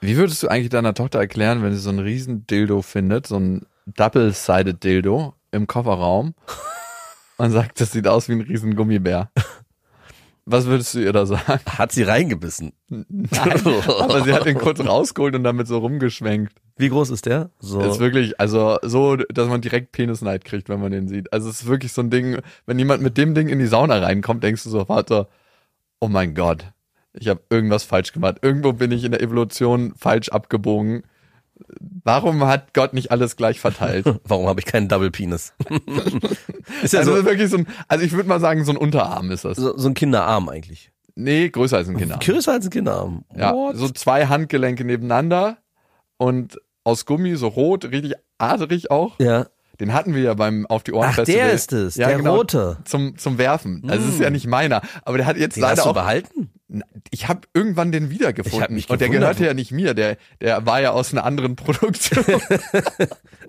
Wie würdest du eigentlich deiner Tochter erklären, wenn sie so einen riesen Dildo findet, so ein Double-Sided Dildo im Kofferraum und sagt, das sieht aus wie ein riesen Gummibär? Was würdest du ihr da sagen? Hat sie reingebissen? Nein, aber sie hat den kurz rausgeholt und damit so rumgeschwenkt. Wie groß ist der? So. Ist wirklich, also so, dass man direkt Penisneid kriegt, wenn man den sieht. Also es ist wirklich so ein Ding, wenn jemand mit dem Ding in die Sauna reinkommt, denkst du so, warte, oh mein Gott, ich habe irgendwas falsch gemacht. Irgendwo bin ich in der Evolution falsch abgebogen. Warum hat Gott nicht alles gleich verteilt? Warum habe ich keinen Double Penis? ist ja also so, wirklich so ein, also ich würde mal sagen, so ein Unterarm ist das. so, so ein Kinderarm eigentlich. Nee, größer als ein Kinderarm. Größer als ein Kinderarm. Ja, so zwei Handgelenke nebeneinander und aus Gummi, so rot, richtig adrig auch. ja. Den hatten wir ja beim Auf die Ohren Ach, Festival. der ist es, ja, der genau, rote. Zum, zum Werfen. Also es ist ja nicht meiner. Aber der hat jetzt Den leider hast du auch behalten? Ich habe irgendwann den wiedergefunden. Ich und der gehörte ja nicht mir, der, der war ja aus einer anderen Produktion.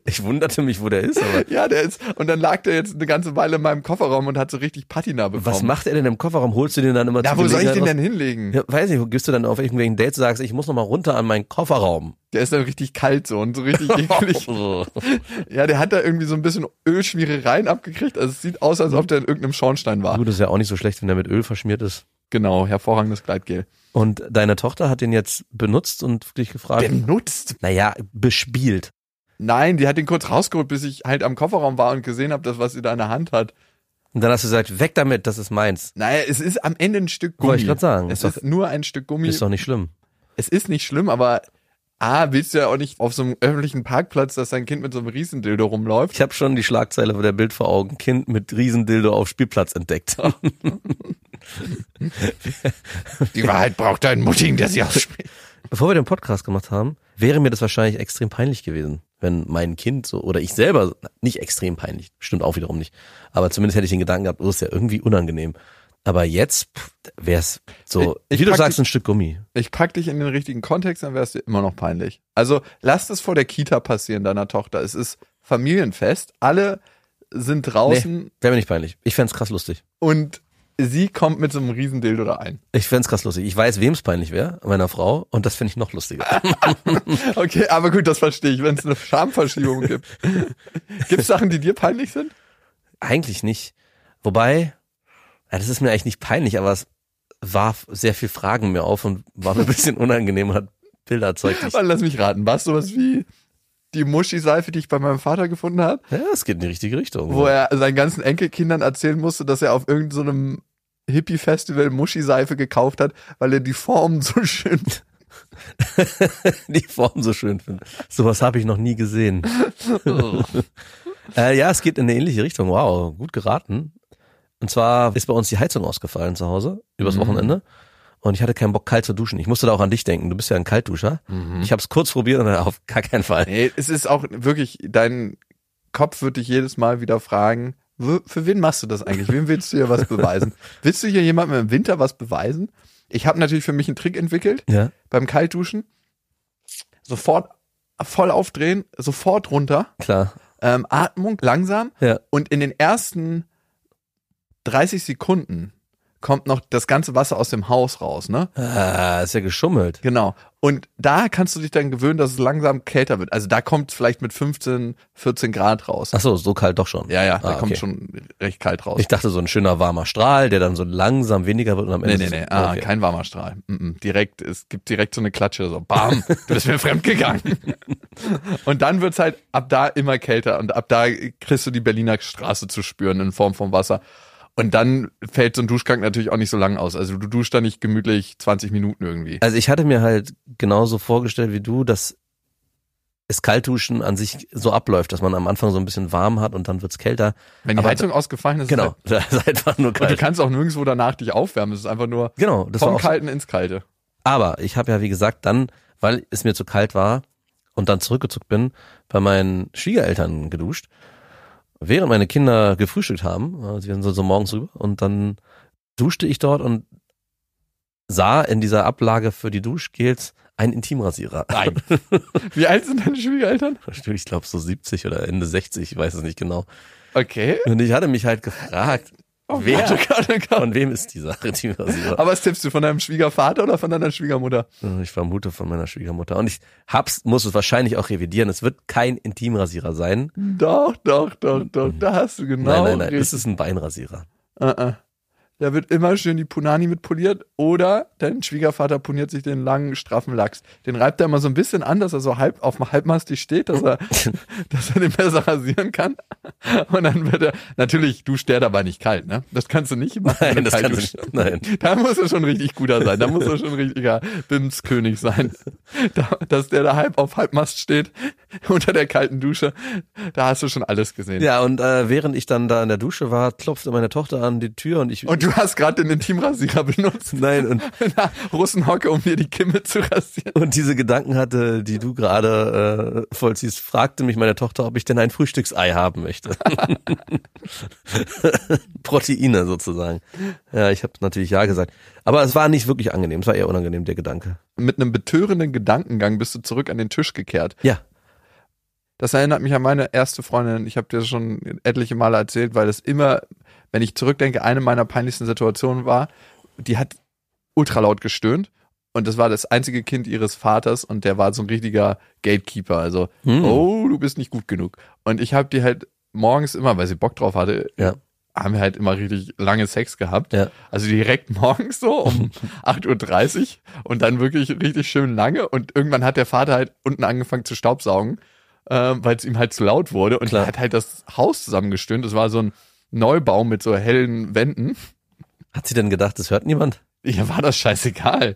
Ich wunderte mich, wo der ist. Aber ja, der ist, und dann lag der jetzt eine ganze Weile in meinem Kofferraum und hat so richtig Patina bekommen. was macht er denn im Kofferraum? Holst du den dann immer Ja, zur wo soll ich den denn hinlegen? Ja, weiß nicht, wo gehst du dann auf irgendwelchen Dates und sagst, ich muss noch mal runter an meinen Kofferraum. Der ist dann richtig kalt so und so richtig eklig. ja, der hat da irgendwie so ein bisschen Ölschmierereien abgekriegt. Also es sieht aus, als ob der in irgendeinem Schornstein war. Gut, das ist ja auch nicht so schlecht, wenn der mit Öl verschmiert ist. Genau, hervorragendes Gleitgel. Und deine Tochter hat den jetzt benutzt und dich gefragt, Benutzt? naja, bespielt. Nein, die hat den kurz rausgeholt, bis ich halt am Kofferraum war und gesehen habe, das, was sie da in der Hand hat. Und dann hast du gesagt, weg damit, das ist meins. Naja, es ist am Ende ein Stück Gummi. Wollte ich grad sagen. Es Ist ist nur ein Stück Gummi. Ist doch nicht schlimm. es ist nicht schlimm, aber A, willst du ja auch nicht auf so einem öffentlichen Parkplatz, dass dein Kind mit so einem Riesendildo rumläuft. Ich habe schon die Schlagzeile vor der Bild vor Augen. Kind mit Riesendildo auf Spielplatz entdeckt. Die Wahrheit braucht einen Muttigen, der sie ausspricht. Bevor wir den Podcast gemacht haben, wäre mir das wahrscheinlich extrem peinlich gewesen, wenn mein Kind so oder ich selber nicht extrem peinlich, stimmt auch wiederum nicht, aber zumindest hätte ich den Gedanken gehabt, oh, ist ja irgendwie unangenehm. Aber jetzt wäre es so, Ich- ich wie du sagst, die- ein Stück Gummi. Ich pack dich in den richtigen Kontext, dann wär's dir immer noch peinlich. Also lass das vor der Kita passieren, deiner Tochter. Es ist Familienfest, alle sind draußen Nee, wäre mir nicht peinlich. Ich fänd's krass lustig. und sie kommt mit so einem Riesendildo da ein. Ich fänd's krass lustig. Ich weiß, wem's peinlich wäre, meiner Frau, und das fände ich noch lustiger. Okay, aber gut, das verstehe ich, wenn es eine Schamverschiebung gibt. Gibt's Sachen, die dir peinlich sind? Eigentlich nicht. Wobei, das ist mir eigentlich nicht peinlich, aber es warf sehr viel Fragen mir auf und war mir ein bisschen unangenehm und hat Bilder erzeugt. Mann, lass mich raten. War es sowas wie die Muschi-Seife, die ich bei meinem Vater gefunden habe? ja, es geht in die richtige Richtung. wo er seinen ganzen Enkelkindern erzählen musste, dass er auf irgendeinem so Hippie-Festival Muschi-Seife gekauft hat, weil er die Form so schön. die Form so schön finde. Sowas habe ich noch nie gesehen. äh, ja, es geht in eine ähnliche Richtung. Wow, gut geraten. Und zwar ist bei uns die Heizung ausgefallen zu Hause übers Wochenende. Und ich hatte keinen Bock, kalt zu duschen. Ich musste da auch an dich denken. Du bist ja ein Kaltduscher. Ich habe es kurz probiert und dann auf gar keinen Fall. Nee, es ist auch wirklich, dein Kopf wird dich jedes Mal wieder fragen, für wen machst du das eigentlich? Wem willst du hier was beweisen? willst du hier jemandem im Winter was beweisen? Ich habe natürlich für mich einen Trick entwickelt Ja. beim Kaltduschen. Sofort voll aufdrehen, sofort runter, Klar. ähm, Atmung langsam Ja. Und in den ersten 30 Sekunden kommt noch das ganze Wasser aus dem Haus raus, ne? Ah, ist ja geschummelt. Genau. Und da kannst du dich dann gewöhnen, dass es langsam kälter wird. Also da kommt es vielleicht mit 15, 14 Grad raus. Ach so, so kalt doch schon. Ja, ja, da Ah, kommt okay. schon recht kalt raus. Ich dachte, so ein schöner warmer Strahl, der dann so langsam weniger wird und am nee, Ende. nee, nee, so- ah, okay. kein warmer Strahl. Mm -mm. Direkt, es gibt direkt so eine Klatsche, so bam, du bist mir fremdgegangen. und dann wird's halt ab da immer kälter und ab da kriegst du die Berliner Straße zu spüren in Form von Wasser. Und dann fällt so ein Duschgang natürlich auch nicht so lang aus. Also du duschst da nicht gemütlich 20 Minuten irgendwie. Also ich hatte mir halt genauso vorgestellt wie du, dass es Kaltduschen an sich so abläuft, dass man am Anfang so ein bisschen warm hat und dann wird's kälter. Wenn die aber Heizung ausgefallen ist, Genau, ist das ist einfach nur halt, und du kalt. kannst auch nirgendwo danach dich aufwärmen. Es ist einfach nur Genau, das vom so. Kalten ins Kalte. Aber ich habe ja wie gesagt dann, weil es mir zu kalt war und dann zurückgezuckt bin, bei meinen Schwiegereltern geduscht, während meine Kinder gefrühstückt haben, also wir sind so, so morgens rüber, und dann duschte ich dort und sah in dieser Ablage für die Duschgels einen Intimrasierer. Nein. Wie alt sind deine Schwiegereltern? Ich glaube so 70 oder Ende 60, ich weiß es nicht genau. Okay. Und ich hatte mich halt gefragt, Oh wer, oh Gott, oh Gott. von wem ist dieser Intimrasierer? Aber was tippst du, von deinem Schwiegervater oder von deiner Schwiegermutter? Ich vermute von meiner Schwiegermutter. Und ich hab's, muss es wahrscheinlich auch revidieren. Es wird kein Intimrasierer sein. Doch, doch, doch, doch, da hast du genau nein, nein, nein. richtig. Es ist ein Beinrasierer. Uh -uh. Da wird immer schön die Punani mit poliert oder dein Schwiegervater poniert sich den langen, straffen Lachs. Den reibt er immer so ein bisschen an, dass er so halb auf dem Halbmastig steht, dass er, dass er den besser rasieren kann. Und dann wird er, natürlich duscht der dabei nicht kalt, ne? Das kannst du nicht machen. Nein, das kannst du nicht. Nein. Da muss er schon richtig guter sein. Da muss er schon richtiger Bimskönig sein. Da, dass der da halb auf Halbmast steht, unter der kalten Dusche. Da hast du schon alles gesehen. Ja, und äh, während ich dann da in der Dusche war, klopfte meine Tochter an die Tür und ich. Und du hast gerade den Intimrasierer benutzt. nein, und, in der Russenhocke, um mir die Kimme zu rasieren. und diese Gedanken hatte, die du gerade äh, vollziehst, fragte mich meine Tochter, ob ich denn ein Frühstücksei haben möchte. Proteine sozusagen. Ja, ich habe natürlich ja gesagt. Aber es war nicht wirklich angenehm, es war eher unangenehm, der Gedanke. Mit einem betörenden Gedankengang bist du zurück an den Tisch gekehrt. Ja. Das erinnert mich an meine erste Freundin. Ich habe dir das schon etliche Male erzählt, weil das immer, wenn ich zurückdenke, eine meiner peinlichsten Situationen war. Die hat ultra laut gestöhnt und das war das einzige Kind ihres Vaters und der war so ein richtiger Gatekeeper. Also, Hm. oh, du bist nicht gut genug. Und ich habe die halt morgens immer, weil sie Bock drauf hatte, Ja. haben wir halt immer richtig lange Sex gehabt. Ja. Also direkt morgens so um 8.30 Uhr und dann wirklich richtig schön lange. Und irgendwann hat der Vater halt unten angefangen zu staubsaugen, äh, weil es ihm halt zu laut wurde. Und Klar. er hat halt das Haus zusammengestöhnt. Das war so ein Neubau mit so hellen Wänden. Hat sie denn gedacht, das hört niemand? Ihr war das scheißegal.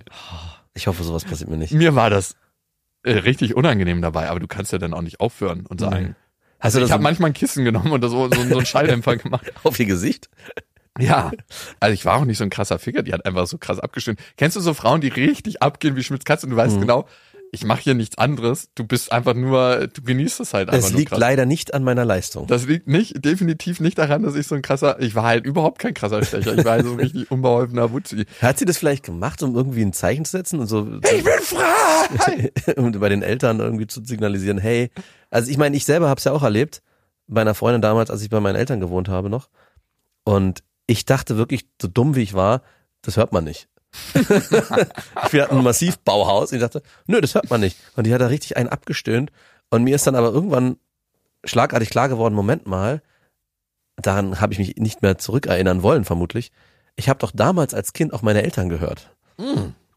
Ich hoffe, sowas passiert mir nicht. Mir war das äh, richtig unangenehm dabei, aber du kannst ja dann auch nicht aufhören und sagen. Hast du ich habe manchmal ein Kissen genommen und das so, so, so einen Schalldämpfer gemacht. auf ihr Gesicht? Ja, also ich war auch nicht so ein krasser Ficker, die hat einfach so krass abgestimmt. Kennst du so Frauen, die richtig abgehen wie Schmitz Katz und du weißt Mhm. genau, ich mache hier nichts anderes, du bist einfach nur, du genießt es halt einfach nur liegt krass. leider nicht an meiner Leistung. Das liegt nicht, definitiv nicht daran, dass ich so ein krasser, ich war halt überhaupt kein krasser Stecher, ich war halt so ein richtig unbeholfener Wutzi. Hat sie das vielleicht gemacht, um irgendwie ein Zeichen zu setzen und so Ich bin frei! um bei den Eltern irgendwie zu signalisieren, hey, also ich meine, ich selber habe es ja auch erlebt, bei einer Freundin damals, als ich bei meinen Eltern gewohnt habe noch. Und ich dachte wirklich, so dumm wie ich war, das hört man nicht. Wir hatten ein Massivbauhaus und ich dachte, nö, das hört man nicht. Und die hat da richtig einen abgestöhnt. Und mir ist dann aber irgendwann schlagartig klar geworden, Moment mal, daran habe ich mich nicht mehr zurückerinnern wollen, vermutlich. Ich habe doch damals als Kind auch meine Eltern gehört.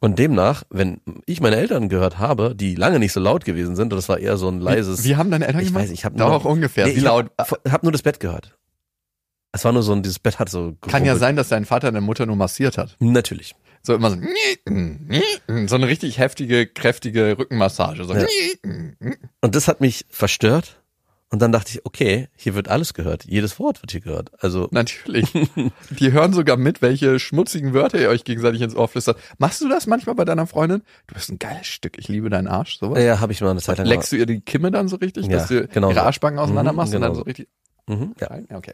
Und demnach, wenn ich meine Eltern gehört habe, die lange nicht so laut gewesen sind, und das war eher so ein leises. Wie haben deine Eltern ich gemacht? weiß, ich habe Doch, ungefähr. Nee, Wie ich laut? Hab, hab nur das Bett gehört. Es war nur so ein, dieses Bett hat so. Kann ja sein, dass dein Vater deine Mutter nur massiert hat. Natürlich. So immer so, so eine richtig heftige, kräftige Rückenmassage. So. Ja. Und das hat mich verstört. Und dann dachte ich, okay, hier wird alles gehört. Jedes Wort wird hier gehört. Also, Natürlich. Die hören sogar mit, welche schmutzigen Wörter ihr euch gegenseitig ins Ohr flüstert. Machst du das manchmal bei deiner Freundin? Du bist ein geiles Stück, ich liebe deinen Arsch, sowas. ja, habe ich mal eine Zeit lang Leckst du ihr die Kimme dann so richtig, Ja, dass du genau ihre so. Arschbacken auseinander Mhm, machst und genau dann so so. richtig. Mhm, ja. Ja, okay.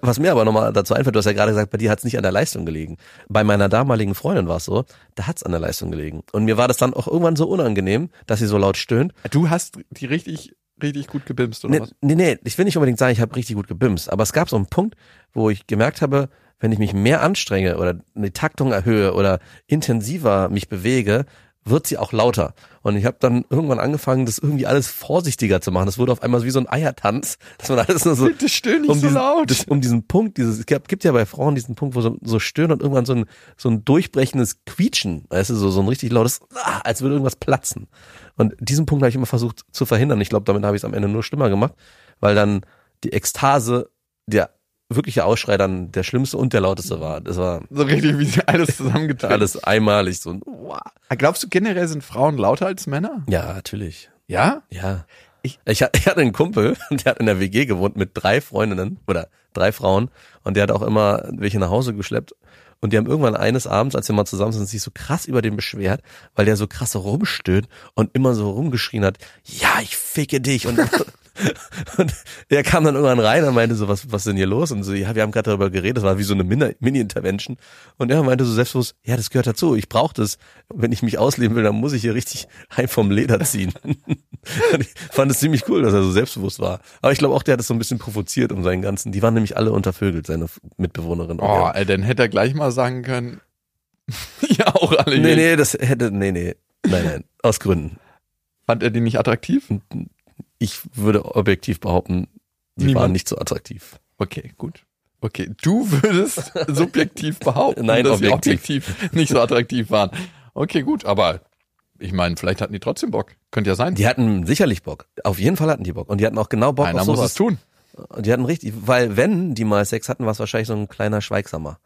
Was mir aber nochmal dazu einfällt, du hast ja gerade gesagt, bei dir hat es nicht an der Leistung gelegen. Bei meiner damaligen Freundin war es so, da hat es an der Leistung gelegen. Und mir war das dann auch irgendwann so unangenehm, dass sie so laut stöhnt. Du hast die richtig, richtig gut gebimst, oder Nee, was? nee, nee, ich will nicht unbedingt sagen, ich habe richtig gut gebimst, aber es gab so einen Punkt, wo ich gemerkt habe, wenn ich mich mehr anstrenge oder die Taktung erhöhe oder intensiver mich bewege, wird sie auch lauter. Und ich habe dann irgendwann angefangen, das irgendwie alles vorsichtiger zu machen. Das wurde auf einmal wie so ein Eiertanz, dass man alles nur so Bitte stöhn nicht um so diesen, laut. das, um diesen Punkt, dieses, es gibt, gibt ja bei Frauen diesen Punkt, wo so, so stöhnen und irgendwann so ein, so ein durchbrechendes Quietschen, weißt du, so, so ein richtig lautes, ah, als würde irgendwas platzen. Und diesen Punkt habe ich immer versucht zu verhindern. Ich glaube, damit habe ich es am Ende nur schlimmer gemacht, weil dann die Ekstase, der wirkliche Ausschrei dann der schlimmste und der lauteste war. Das war so richtig, wie sie alles zusammengetan. alles einmalig so. Wow. Glaubst du generell sind Frauen lauter als Männer? Ja, natürlich. Ja? Ja. Ich- ich hatte einen Kumpel, der hat in der WG gewohnt mit drei Freundinnen oder drei Frauen und der hat auch immer welche nach Hause geschleppt Und die haben irgendwann eines Abends, als wir mal zusammen sind, sich so krass über den beschwert, weil der so krass rumstöhnt und immer so rumgeschrien hat, ja, ich ficke dich. Und, und er kam dann irgendwann rein und meinte so, was, was ist denn hier los? Und so, ja, wir haben gerade darüber geredet, das war wie so eine Min- Mini-Intervention. Und er meinte so selbstbewusst, ja, das gehört dazu, ich brauche das. Wenn ich mich ausleben will, dann muss ich hier richtig heim vom Leder ziehen. Ich fand es ziemlich cool, dass er so selbstbewusst war. Aber ich glaube auch, der hat es so ein bisschen provoziert um seinen ganzen, die waren nämlich alle untervögelt, seine Mitbewohnerin. Oh, ey, dann hätte er gleich mal sagen können, ja, auch alle Nee, nee, das hätte, nee, nee. Nein, nein, aus Gründen. Fand er die nicht attraktiv? Ich würde objektiv behaupten, die Niemand. waren nicht so attraktiv. Okay, gut. Okay, du würdest subjektiv behaupten, Nein, dass objektiv. sie objektiv nicht so attraktiv waren. Okay, gut, aber ich meine, vielleicht hatten die trotzdem Bock. Könnte ja sein. Die hatten sicherlich Bock. Auf jeden Fall hatten die Bock. Und die hatten auch genau Bock Einer auf muss sowas. es tun. Und die hatten richtig, weil wenn die mal Sex hatten, war es wahrscheinlich so ein kleiner Schweigsamer.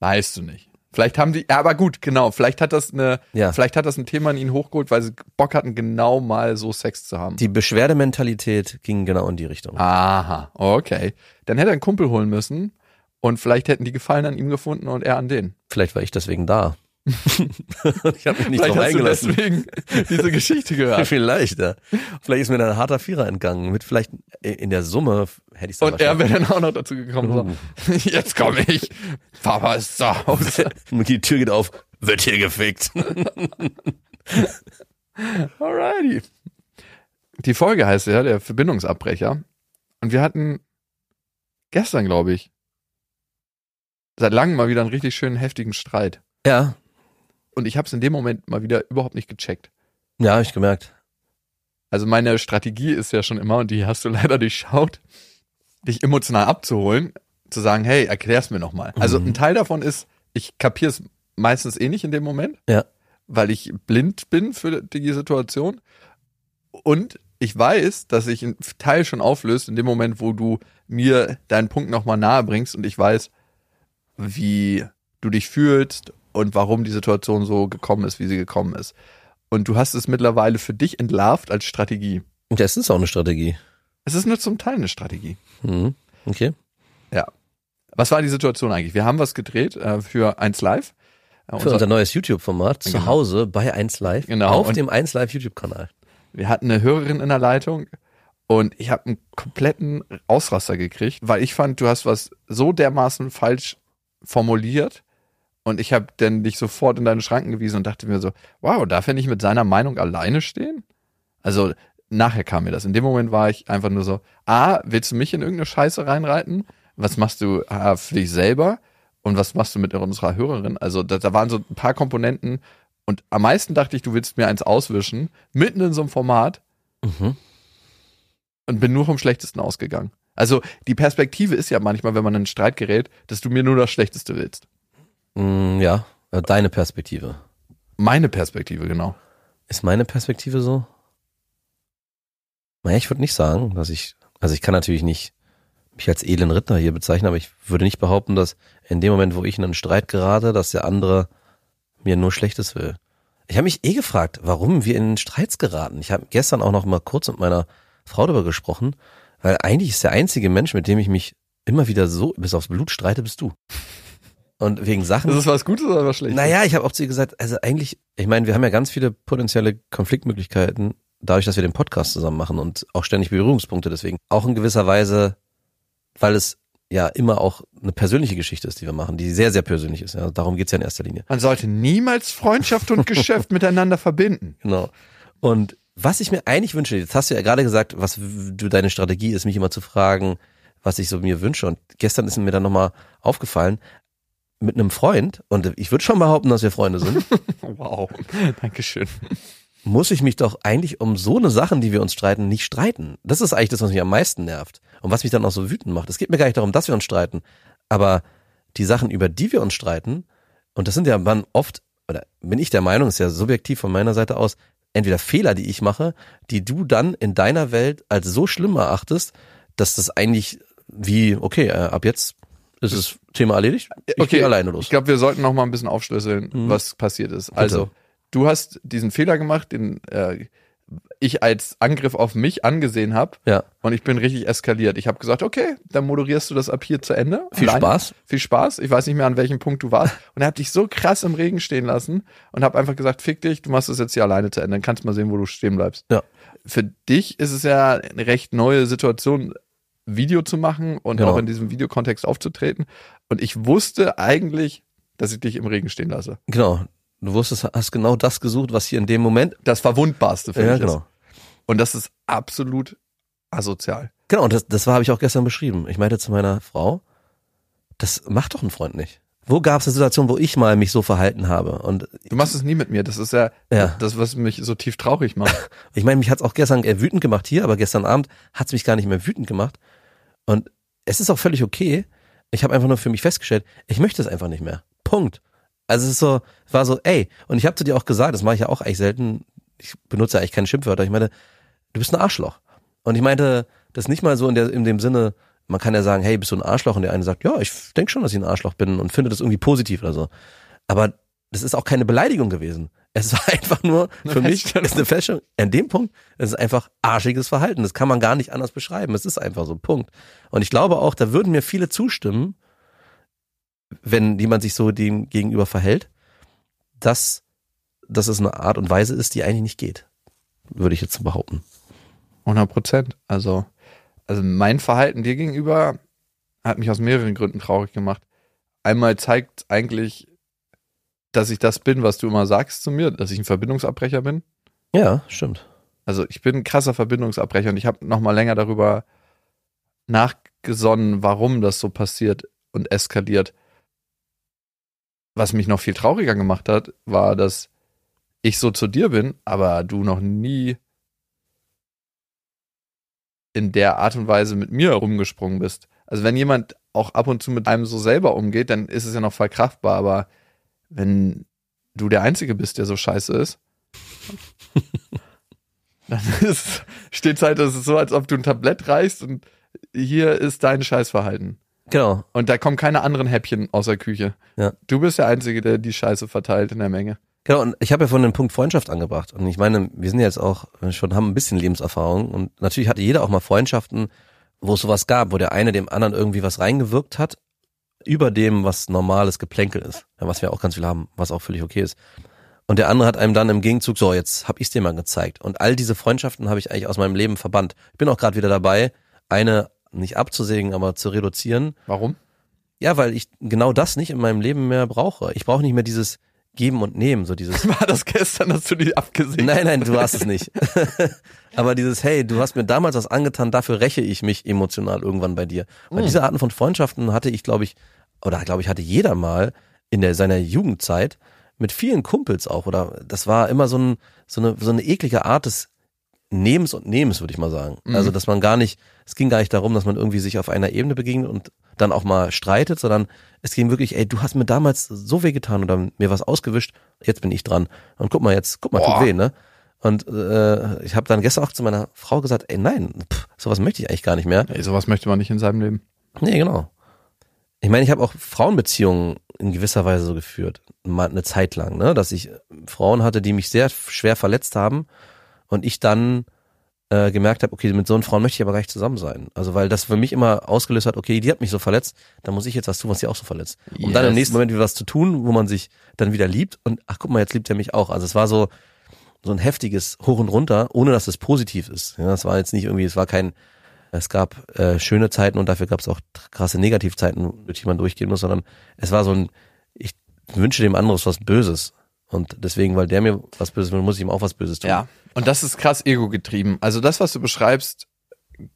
Weißt du nicht. Vielleicht haben die, ja, aber gut, genau. Vielleicht hat das eine, Ja. vielleicht hat das ein Thema in ihnen hochgeholt, weil sie Bock hatten, genau mal so Sex zu haben. Die Beschwerdementalität ging genau in die Richtung. Aha, okay. Dann hätte er einen Kumpel holen müssen und vielleicht hätten die Gefallen an ihm gefunden und er an denen. Vielleicht war ich deswegen da. ich habe mich nicht vielleicht drauf hast eingelassen. du deswegen diese Geschichte gehört. Vielleicht, ja. Vielleicht ist mir dann ein harter Vierer entgangen. Mit vielleicht in der Summe hätte ich Und er wäre dann auch noch dazu gekommen, so, jetzt komme ich. Papa ist zu Hause. Und die Tür geht auf, wird hier gefickt. Alrighty. Die Folge heißt ja der Verbindungsabbrecher. Und wir hatten gestern, glaube ich, seit langem mal wieder einen richtig schönen heftigen Streit. ja, Und ich habe es in dem Moment mal wieder überhaupt nicht gecheckt. ja, hab ich gemerkt. Also meine Strategie ist ja schon immer, und die hast du leider durchschaut, dich emotional abzuholen, zu sagen, hey, erklär's mir nochmal. Also Mhm. ein Teil davon ist, ich kapier's meistens eh nicht in dem Moment, Ja. weil ich blind bin für die Situation. Und ich weiß, dass sich ein Teil schon auflöst in dem Moment, wo du mir deinen Punkt nochmal nahe bringst und ich weiß, wie du dich fühlst und warum die Situation so gekommen ist, wie sie gekommen ist. Und du hast es mittlerweile für dich entlarvt als Strategie. Und das ist auch eine Strategie. Es ist nur zum Teil eine Strategie. Mhm. Okay. Was war die Situation eigentlich? Wir haben was gedreht äh, für 1 Live. Äh, Für unser- unser neues YouTube-Format zu Genau. Hause bei 1 Live Genau, auf und- dem 1 Live YouTube-Kanal. wir hatten eine Hörerin in der Leitung und ich habe einen kompletten Ausraster gekriegt, weil ich fand, du hast was so dermaßen falsch formuliert und ich habe dann dich sofort in deine Schranken gewiesen und dachte mir so, wow, darf er nicht mit seiner Meinung alleine stehen? Also nachher kam mir das. In dem Moment war ich einfach nur so, ah, willst du mich in irgendeine Scheiße reinreiten? Was machst du ah, für dich selber? Und was machst du mit unserer Hörerin? Also da, da waren so ein paar Komponenten und am meisten dachte ich, du willst mir eins auswischen, mitten in so einem Format Mhm. und bin nur vom Schlechtesten ausgegangen. Also die Perspektive ist ja manchmal, wenn man in einen Streit gerät, dass du mir nur das Schlechteste willst. Mm, ja, äh, deine Perspektive. Meine Perspektive, genau. Ist meine Perspektive so? Naja, ich würde nicht sagen, dass ich, also ich kann natürlich nicht mich als edlen Ritter hier bezeichnen, aber ich würde nicht behaupten, dass in dem Moment, wo ich in einen Streit gerate, dass der andere mir nur Schlechtes will. Ich habe mich eh gefragt, warum wir in Streits geraten. Ich habe gestern auch noch mal kurz mit meiner Frau darüber gesprochen, weil eigentlich ist der einzige Mensch, mit dem ich mich immer wieder so bis aufs Blut streite, bist du. Und wegen Sachen. Ist es was Gutes oder was Schlechtes? Naja, ich habe auch zu ihr gesagt, also eigentlich, ich meine, wir haben ja ganz viele potenzielle Konfliktmöglichkeiten, dadurch, dass wir den Podcast zusammen machen und auch ständig Berührungspunkte. Deswegen auch in gewisser Weise, weil es ja immer auch eine persönliche Geschichte ist, die wir machen, die sehr, sehr persönlich ist. Ja, darum geht's ja in erster Linie. Man sollte niemals Freundschaft und Geschäft miteinander verbinden. Genau. Und was ich mir eigentlich wünsche, jetzt hast du ja gerade gesagt, was du deine Strategie ist, mich immer zu fragen, was ich so mir wünsche. Und gestern ist mir dann nochmal aufgefallen, mit einem Freund, und ich würde schon behaupten, dass wir Freunde sind, Wow, Dankeschön. muss ich mich doch eigentlich um so eine Sachen, die wir uns streiten, nicht streiten. Das ist eigentlich das, was mich am meisten nervt und was mich dann auch so wütend macht. Es geht mir gar nicht darum, dass wir uns streiten, aber die Sachen, über die wir uns streiten, und das sind ja dann oft, oder bin ich der Meinung, ist ja subjektiv von meiner Seite aus, entweder Fehler, die ich mache, die du dann in deiner Welt als so schlimm erachtest, dass das eigentlich wie, okay, äh, ab jetzt ist das Thema erledigt, ich gehe alleine los. Ich glaube, wir sollten noch mal ein bisschen aufschlüsseln, Mhm. was passiert ist. Also, du hast diesen Fehler gemacht, den äh, ich als Angriff auf mich angesehen habe Ja. und ich bin richtig eskaliert. Ich habe gesagt, okay, dann moderierst du das ab hier zu Ende. Viel Alleine. Spaß. Viel Spaß. Ich weiß nicht mehr, an welchem Punkt du warst. Und er hat dich so krass im Regen stehen lassen und habe einfach gesagt, fick dich, du machst das jetzt hier alleine zu Ende. Dann kannst du mal sehen, wo du stehen bleibst. Ja. Für dich ist es ja eine recht neue Situation, Video zu machen und Genau. auch in diesem Videokontext aufzutreten. Und ich wusste eigentlich, dass ich dich im Regen stehen lasse. Genau. Du wusstest, hast genau das gesucht, was hier in dem Moment. Das Verwundbarste für Ja, mich genau. ist. Und das ist absolut asozial. Genau, und das, das habe ich auch gestern beschrieben. Ich meinte zu meiner Frau, das macht doch ein Freund nicht. Wo gab es eine Situation, wo ich mal mich so verhalten habe? Und Du machst es nie mit mir. Das ist ja, Ja. das, was mich so tief traurig macht. ich meine, mich hat's auch gestern wütend gemacht hier, aber gestern Abend hat's mich gar nicht mehr wütend gemacht. Und es ist auch völlig okay. Ich habe einfach nur für mich festgestellt, ich möchte es einfach nicht mehr. Punkt. Also es ist so, war so, ey, und ich habe zu dir auch gesagt, das mache ich ja auch eigentlich selten, ich benutze ja eigentlich keine Schimpfwörter, ich meine, du bist ein Arschloch. Und ich meinte, das nicht mal so in, der, in dem Sinne, man kann ja sagen, hey, bist du ein Arschloch? Und der eine sagt, ja, ich denke schon, dass ich ein Arschloch bin und finde das irgendwie positiv oder so. Aber das ist auch keine Beleidigung gewesen. Es war einfach nur, Eine für mich ist eine Feststellung, an dem Punkt, es ist einfach arschiges Verhalten. Das kann man gar nicht anders beschreiben. Es ist einfach so, Punkt. Und ich glaube auch, da würden mir viele zustimmen, wenn jemand sich so dem gegenüber verhält, dass, dass es eine Art und Weise ist, die eigentlich nicht geht. Würde ich jetzt behaupten. 100 Prozent. Also, also mein Verhalten dir gegenüber hat mich aus mehreren Gründen traurig gemacht. Einmal zeigt eigentlich, dass ich das bin, was du immer sagst zu mir, dass ich ein Verbindungsabbrecher bin. Ja, stimmt. Also ich bin ein krasser Verbindungsabbrecher und ich habe noch mal länger darüber nachgesonnen, warum das so passiert und eskaliert. Was mich noch viel trauriger gemacht hat, war, dass ich so zu dir bin, aber du noch nie in der Art und Weise mit mir rumgesprungen bist. Also wenn jemand auch ab und zu mit einem so selber umgeht, dann ist es ja noch verkraftbar, aber wenn du der Einzige bist, der so scheiße ist, dann ist, steht halt, das ist so, als ob du ein Tablett reichst und hier ist dein Scheißverhalten. Genau. Und da kommen keine anderen Häppchen aus der Küche. Ja. Du bist der Einzige, der die Scheiße verteilt in der Menge. Genau, und ich habe ja von dem Punkt Freundschaft angebracht. Und ich meine, wir sind ja jetzt auch schon, haben ein bisschen Lebenserfahrung. Und natürlich hatte jeder auch mal Freundschaften, wo es sowas gab, wo der eine dem anderen irgendwie was reingewirkt hat, über dem, was normales Geplänkel ist. Was wir auch ganz viel haben, was auch völlig okay ist. Und der andere hat einem dann im Gegenzug, so, jetzt hab ich's dir mal gezeigt. Und all diese Freundschaften habe ich eigentlich aus meinem Leben verbannt. Ich bin auch gerade wieder dabei, eine nicht abzusägen, aber zu reduzieren. Warum? Ja, weil ich genau das nicht in meinem Leben mehr brauche. Ich brauche nicht mehr dieses Geben und Nehmen, so dieses War das gestern, dass du die abgesehen Nein, nein, du hast es nicht. Aber dieses, hey, du hast mir damals was angetan, dafür räche ich mich emotional irgendwann bei dir. Weil diese Arten von Freundschaften hatte ich, glaube ich, oder glaube ich, hatte jeder mal in der, seiner Jugendzeit mit vielen Kumpels auch. Oder das war immer so, ein, so, eine, so eine eklige Art des Nehmens und Nehmens, würde ich mal sagen. Mhm. Also, dass man gar nicht, es ging gar nicht darum, dass man irgendwie sich auf einer Ebene begegnet und dann auch mal streitet, sondern es ging wirklich, ey, du hast mir damals so weh getan oder mir was ausgewischt, jetzt bin ich dran. Und guck mal jetzt, guck mal, Boah. tut weh, ne? Und äh, ich habe dann gestern auch zu meiner Frau gesagt, ey, nein, pff, sowas möchte ich eigentlich gar nicht mehr. Ey, sowas möchte man nicht in seinem Leben. Nee, genau. Ich meine, ich habe auch Frauenbeziehungen in gewisser Weise so geführt, mal eine Zeit lang, ne, dass ich Frauen hatte, die mich sehr schwer verletzt haben und ich dann äh, gemerkt habe, okay, mit so einer Frau möchte ich aber gar nicht zusammen sein. Also weil das für mich immer ausgelöst hat, okay, die hat mich so verletzt, dann muss ich jetzt was tun, was sie auch so verletzt. Um dann im Yes. nächsten Moment wieder was zu tun, wo man sich dann wieder liebt und ach guck mal, jetzt liebt er mich auch. Also es war so so ein heftiges Hoch und Runter, ohne dass es positiv ist. Ja, es war jetzt nicht irgendwie, es war kein, es gab äh, schöne Zeiten und dafür gab es auch krasse Negativzeiten, durch die man durchgehen muss, sondern es war so ein, ich wünsche dem anderes was Böses. Und deswegen, weil der mir was Böses will, muss ich ihm auch was Böses tun. Ja. Und das ist krass ego-getrieben. Also das, was du beschreibst,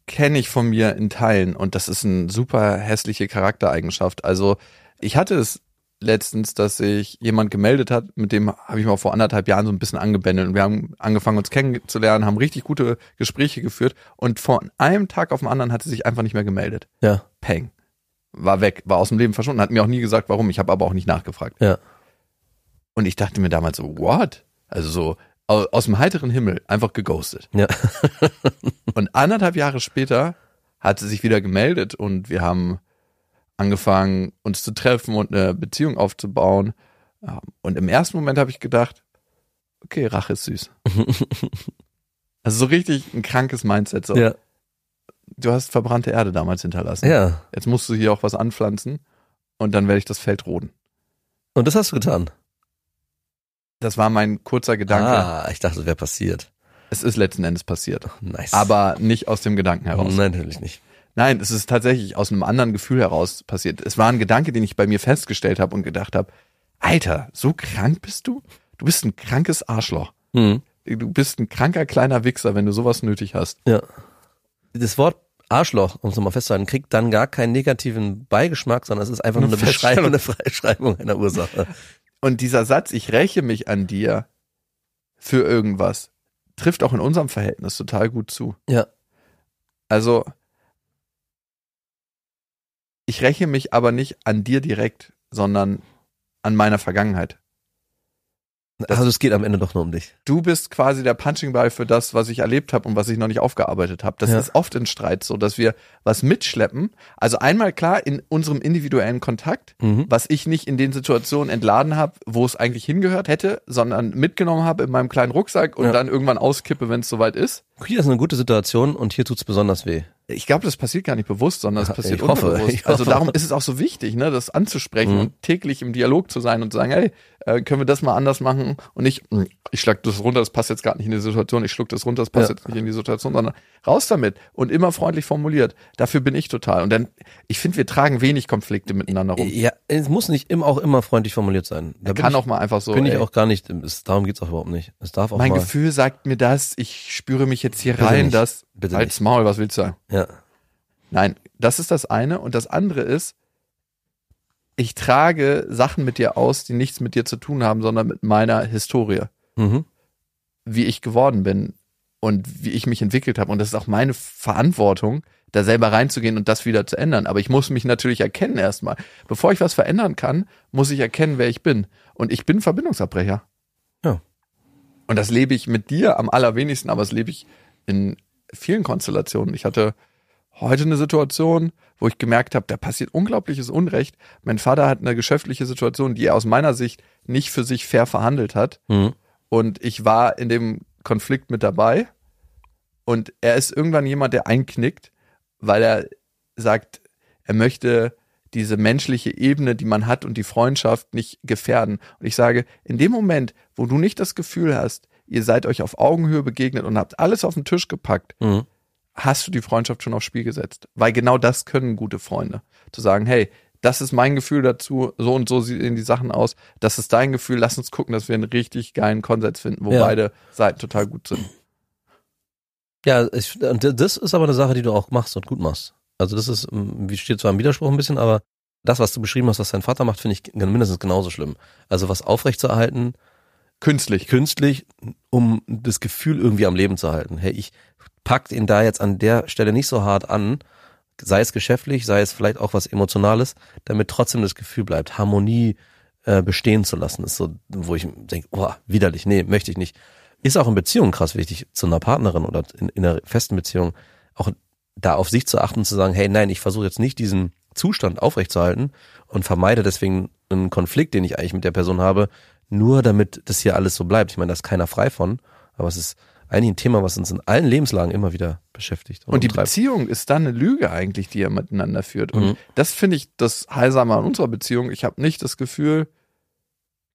kenne ich von mir in Teilen. Und das ist eine super hässliche Charaktereigenschaft. Also ich hatte es letztens, dass sich jemand gemeldet hat, mit dem habe ich mal vor anderthalb Jahren so ein bisschen angebändelt. Und wir haben angefangen, uns kennenzulernen, haben richtig gute Gespräche geführt. Und von einem Tag auf den anderen hat sie sich einfach nicht mehr gemeldet. Ja, Peng. War weg, war aus dem Leben verschwunden, hat mir auch nie gesagt, warum. Ich habe aber auch nicht nachgefragt. ja. Und ich dachte mir damals so, what? Also so au- aus dem heiteren Himmel, einfach geghostet. Ja. Und anderthalb Jahre später hat sie sich wieder gemeldet und wir haben angefangen, uns zu treffen und eine Beziehung aufzubauen. Ja, Und im ersten Moment habe ich gedacht, okay, Rache ist süß. Also so richtig ein krankes Mindset. So. Ja. Du hast verbrannte Erde damals hinterlassen. Ja. Jetzt musst du hier auch was anpflanzen und dann werde ich das Feld roden. Und das hast du getan. Das war mein kurzer Gedanke. Ah, ich dachte, das wäre passiert. Es ist letzten Endes passiert. Nice. Aber nicht aus dem Gedanken heraus. Nein, natürlich nicht. Nein, es ist tatsächlich aus einem anderen Gefühl heraus passiert. Es war ein Gedanke, den ich bei mir festgestellt habe und gedacht habe, Alter, so krank bist du? Du bist ein krankes Arschloch. Hm. Du bist ein kranker kleiner Wichser, wenn du sowas nötig hast. Ja. Das Wort Arschloch, um es nochmal festzuhalten, kriegt dann gar keinen negativen Beigeschmack, sondern es ist einfach nur Eine Beschreibung, eine Freischreibung einer Ursache. Und dieser Satz, ich räche mich an dir für irgendwas, trifft auch in unserem Verhältnis total gut zu. Ja. Also, ich räche mich aber nicht an dir direkt, sondern an meiner Vergangenheit. Also es geht am Ende doch nur um dich. Du bist quasi der Punching Ball für das, was ich erlebt habe und was ich noch nicht aufgearbeitet habe. Das Ja. ist oft in Streit so, dass wir was mitschleppen. Also einmal klar in unserem individuellen Kontakt, Mhm. was ich nicht in den Situationen entladen habe, wo es eigentlich hingehört hätte, sondern mitgenommen habe in meinem kleinen Rucksack und Ja. dann irgendwann auskippe, wenn es soweit ist. Hier ist eine gute Situation und hier tut's besonders weh. Ich glaube, das passiert gar nicht bewusst, sondern es passiert ich hoffe, unterbewusst. ich Also hoffe. darum ist es auch so wichtig, ne, das anzusprechen Mhm. und täglich im Dialog zu sein und zu sagen, hey, äh, können wir das mal anders machen und nicht, "Hm, ich schlag das runter, das passt jetzt gar nicht in die Situation, ich schluck das runter, das passt Ja. jetzt nicht in die Situation, sondern raus damit und immer freundlich formuliert. Dafür bin ich total. Und dann, ich finde, wir tragen wenig Konflikte miteinander rum. Ja, es muss nicht immer auch immer freundlich formuliert sein. Da Kann ich, auch mal einfach so. bin ich ey, auch gar nicht, es, darum geht's auch überhaupt nicht. Es darf auch mein mal. Gefühl sagt mir das, ich spüre mich jetzt hier Bitte rein, nicht. das. Bitte Halt's nicht. Maul, was willst du sagen? Ja. Nein, das ist das eine. Und das andere ist, ich trage Sachen mit dir aus, die nichts mit dir zu tun haben, sondern mit meiner Historie, Mhm. wie ich geworden bin und wie ich mich entwickelt habe. Und das ist auch meine Verantwortung, da selber reinzugehen und das wieder zu ändern. Aber ich muss mich natürlich erkennen erstmal. Bevor ich was verändern kann, muss ich erkennen, wer ich bin. Und ich bin Verbindungsabbrecher. Ja. Und das lebe ich mit dir am allerwenigsten, aber das lebe ich in vielen Konstellationen. Ich hatte heute eine Situation, wo ich gemerkt habe, da passiert unglaubliches Unrecht. Mein Vater hat eine geschäftliche Situation, die er aus meiner Sicht nicht für sich fair verhandelt hat. Mhm. Und ich war in dem Konflikt mit dabei. Und er ist irgendwann jemand, der einknickt, weil er sagt, er möchte diese menschliche Ebene, die man hat und die Freundschaft nicht gefährden. Und ich sage, in dem Moment, wo du nicht das Gefühl hast, ihr seid euch auf Augenhöhe begegnet und habt alles auf den Tisch gepackt, Mhm. hast du die Freundschaft schon aufs Spiel gesetzt. Weil genau das können gute Freunde. Zu sagen, hey, das ist mein Gefühl dazu, so und so sehen die Sachen aus, das ist dein Gefühl, lass uns gucken, dass wir einen richtig geilen Konsens finden, wo Ja. beide Seiten total gut sind. Ja, ich, das ist aber eine Sache, die du auch machst und gut machst. Also das ist, wie steht zwar im Widerspruch ein bisschen, aber das, was du beschrieben hast, was dein Vater macht, finde ich mindestens genauso schlimm. Also was aufrechtzuerhalten, Künstlich. künstlich, um das Gefühl irgendwie am Leben zu halten. Hey, ich pack ihn da jetzt an der Stelle nicht so hart an, sei es geschäftlich, sei es vielleicht auch was Emotionales, damit trotzdem das Gefühl bleibt, Harmonie äh, bestehen zu lassen. ist so, wo ich denke, oh, widerlich, nee, möchte ich nicht. Ist auch in Beziehungen krass wichtig, zu einer Partnerin oder in, in einer festen Beziehung, auch da auf sich zu achten und zu sagen, hey, nein, ich versuche jetzt nicht diesen Zustand aufrechtzuerhalten und vermeide deswegen einen Konflikt, den ich eigentlich mit der Person habe, nur damit das hier alles so bleibt. Ich meine, da ist keiner frei von, aber es ist eigentlich ein Thema, was uns in allen Lebenslagen immer wieder beschäftigt. Und die umtreibt. Beziehung ist dann eine Lüge eigentlich, die ihr miteinander führt. Und Mhm. das finde ich das Heilsame an unserer Beziehung. Ich habe nicht das Gefühl,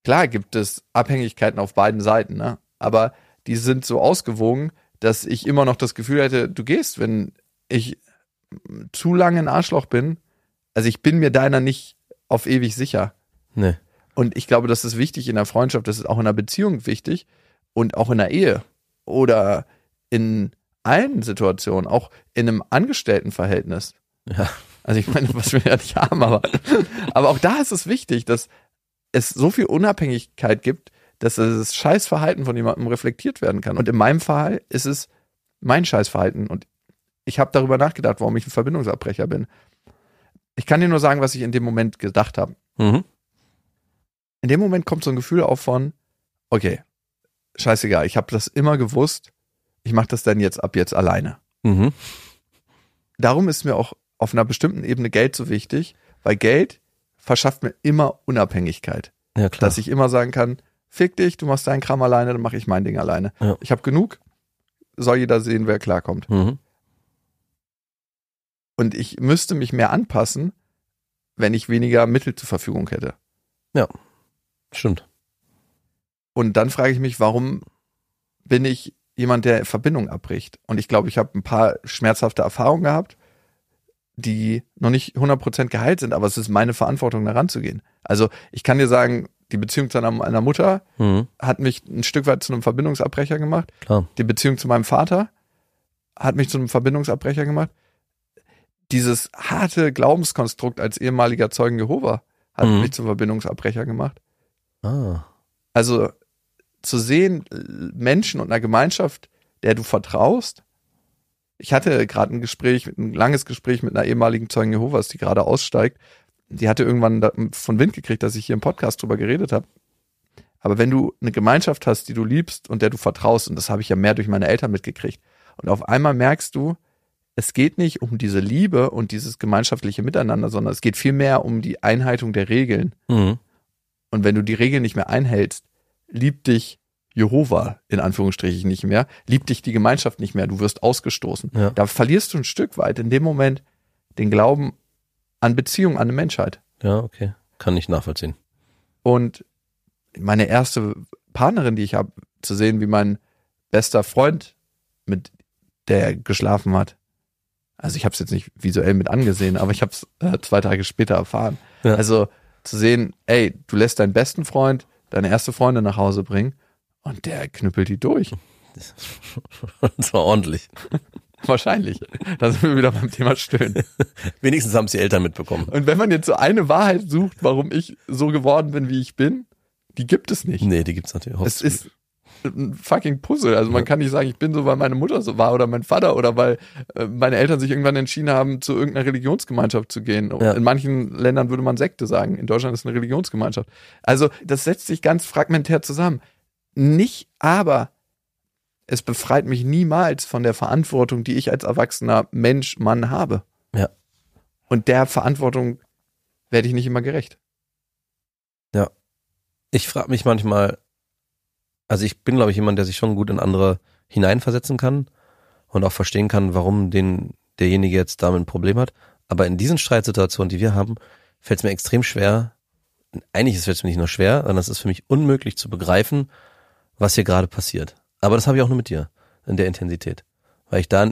klar gibt es Abhängigkeiten auf beiden Seiten, ne? aber die sind so ausgewogen, dass ich immer noch das Gefühl hätte, du gehst, wenn ich zu lange ein Arschloch bin. Also ich bin mir deiner nicht auf ewig sicher. Nee. Und ich glaube, das ist wichtig in der Freundschaft, das ist auch in einer Beziehung wichtig und auch in der Ehe oder in allen Situationen, auch in einem Angestelltenverhältnis. Ja. Also ich meine, was wir ja nicht haben, aber, aber auch da ist es wichtig, dass es so viel Unabhängigkeit gibt, dass das Scheißverhalten von jemandem reflektiert werden kann. Und in meinem Fall ist es mein Scheißverhalten. Und ich habe darüber nachgedacht, warum ich ein Verbindungsabbrecher bin. Ich kann dir nur sagen, was ich in dem Moment gedacht habe Mhm. In dem Moment kommt so ein Gefühl auf von, okay, scheißegal, ich habe das immer gewusst, ich mache das dann jetzt ab jetzt alleine. Mhm. Darum ist mir auch auf einer bestimmten Ebene Geld so wichtig, weil Geld verschafft mir immer Unabhängigkeit. Ja, klar. Dass ich immer sagen kann, fick dich, du machst deinen Kram alleine, dann mache ich mein Ding alleine. Ja. Ich habe genug, soll jeder sehen, wer klarkommt. Mhm. Und ich müsste mich mehr anpassen, wenn ich weniger Mittel zur Verfügung hätte. Stimmt. Und dann frage ich mich, warum bin ich jemand, der Verbindung abbricht? Und ich glaube, ich habe ein paar schmerzhafte Erfahrungen gehabt, die noch nicht 100% geheilt sind, aber es ist meine Verantwortung, da ranzugehen. Also ich kann dir sagen, die Beziehung zu einer, meiner Mutter Mhm. hat mich ein Stück weit zu einem Verbindungsabbrecher gemacht. Klar. Die Beziehung zu meinem Vater hat mich zu einem Verbindungsabbrecher gemacht. Dieses harte Glaubenskonstrukt als ehemaliger Zeugen Jehova hat Mhm. mich zum Verbindungsabbrecher gemacht. Ah. Also zu sehen, Menschen und einer Gemeinschaft, der du vertraust. Ich hatte gerade ein Gespräch, ein langes Gespräch mit einer ehemaligen Zeugen Jehovas, die gerade aussteigt. Die hatte irgendwann von Wind gekriegt, dass ich hier im Podcast drüber geredet habe. Aber wenn du eine Gemeinschaft hast, die du liebst und der du vertraust, und das habe ich ja mehr durch meine Eltern mitgekriegt, und auf einmal merkst du, es geht nicht um diese Liebe und dieses gemeinschaftliche Miteinander, sondern es geht vielmehr um die Einhaltung der Regeln. Mhm. Und wenn du die Regeln nicht mehr einhältst, liebt dich Jehova in Anführungsstrichen nicht mehr, liebt dich die Gemeinschaft nicht mehr, du wirst ausgestoßen. Ja. Da verlierst du ein Stück weit in dem Moment den Glauben an Beziehung, an eine Menschheit. Ja, okay. Kann ich nachvollziehen. Und meine erste Partnerin, die ich habe, zu sehen, wie mein bester Freund mit der geschlafen hat. Also ich habe es jetzt nicht visuell mit angesehen, aber ich habe es äh, zwei Tage später erfahren. Ja. Also zu sehen, ey, du lässt deinen besten Freund, deine erste Freundin nach Hause bringen und der knüppelt die durch. Das war ordentlich. Wahrscheinlich. Da sind wir wieder beim Thema Stöhnen. Wenigstens haben es die Eltern mitbekommen. Und wenn man jetzt so eine Wahrheit sucht, warum ich so geworden bin, wie ich bin, die gibt es nicht. Nee, die gibt's natürlich. Es ist ein fucking Puzzle. Also man kann nicht sagen, ich bin so, weil meine Mutter so war oder mein Vater oder weil äh, meine Eltern sich irgendwann entschieden haben, zu irgendeiner Religionsgemeinschaft zu gehen. Ja. In manchen Ländern würde man Sekte sagen. In Deutschland ist es eine Religionsgemeinschaft. Also das setzt sich ganz fragmentär zusammen. Nicht aber es befreit mich niemals von der Verantwortung, die ich als erwachsener Mensch, Mann habe. Ja. Und der Verantwortung werde ich nicht immer gerecht. ich frage mich manchmal, also ich bin, glaube ich, jemand, der sich schon gut in andere hineinversetzen kann und auch verstehen kann, warum den derjenige jetzt damit ein Problem hat. Aber in diesen Streitsituationen, die wir haben, fällt es mir extrem schwer. Eigentlich ist es mir nicht nur schwer, sondern es ist für mich unmöglich zu begreifen, was hier gerade passiert. Aber das habe ich auch nur mit dir in der Intensität, weil ich da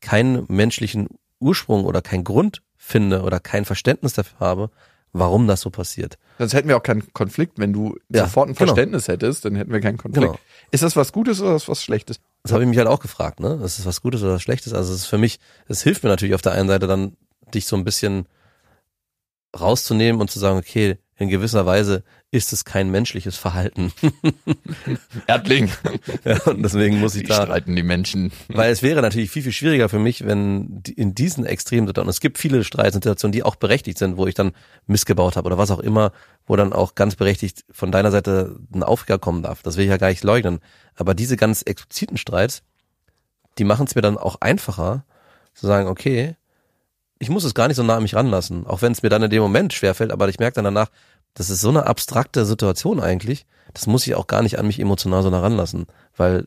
keinen menschlichen Ursprung oder keinen Grund finde oder kein Verständnis dafür habe, warum das so passiert. Sonst hätten wir auch keinen Konflikt. Wenn du Ja, sofort ein genau. Verständnis hättest, dann hätten wir keinen Konflikt. Genau. Ist das was Gutes oder ist das was Schlechtes? Das habe ich mich halt auch gefragt, ne? Ist es was Gutes oder was Schlechtes? Also es ist für mich, es hilft mir natürlich auf der einen Seite dann, dich so ein bisschen rauszunehmen und zu sagen, okay, in gewisser Weise ist es kein menschliches Verhalten. Erdling. ja, und deswegen muss ich Die da, streiten die Menschen. weil es wäre natürlich viel, viel schwieriger für mich, wenn in diesen extremen Situationen, es gibt viele Streitsituationen, die auch berechtigt sind, wo ich dann missgebaut habe oder was auch immer, wo dann auch ganz berechtigt von deiner Seite ein Aufreger kommen darf. Das will ich ja gar nicht leugnen. Aber diese ganz expliziten Streits, die machen es mir dann auch einfacher, zu sagen, okay, ich muss es gar nicht so nah an mich ranlassen, auch wenn es mir dann in dem Moment schwerfällt, aber ich merke dann danach, das ist so eine abstrakte Situation eigentlich, das muss ich auch gar nicht an mich emotional so nah ranlassen, weil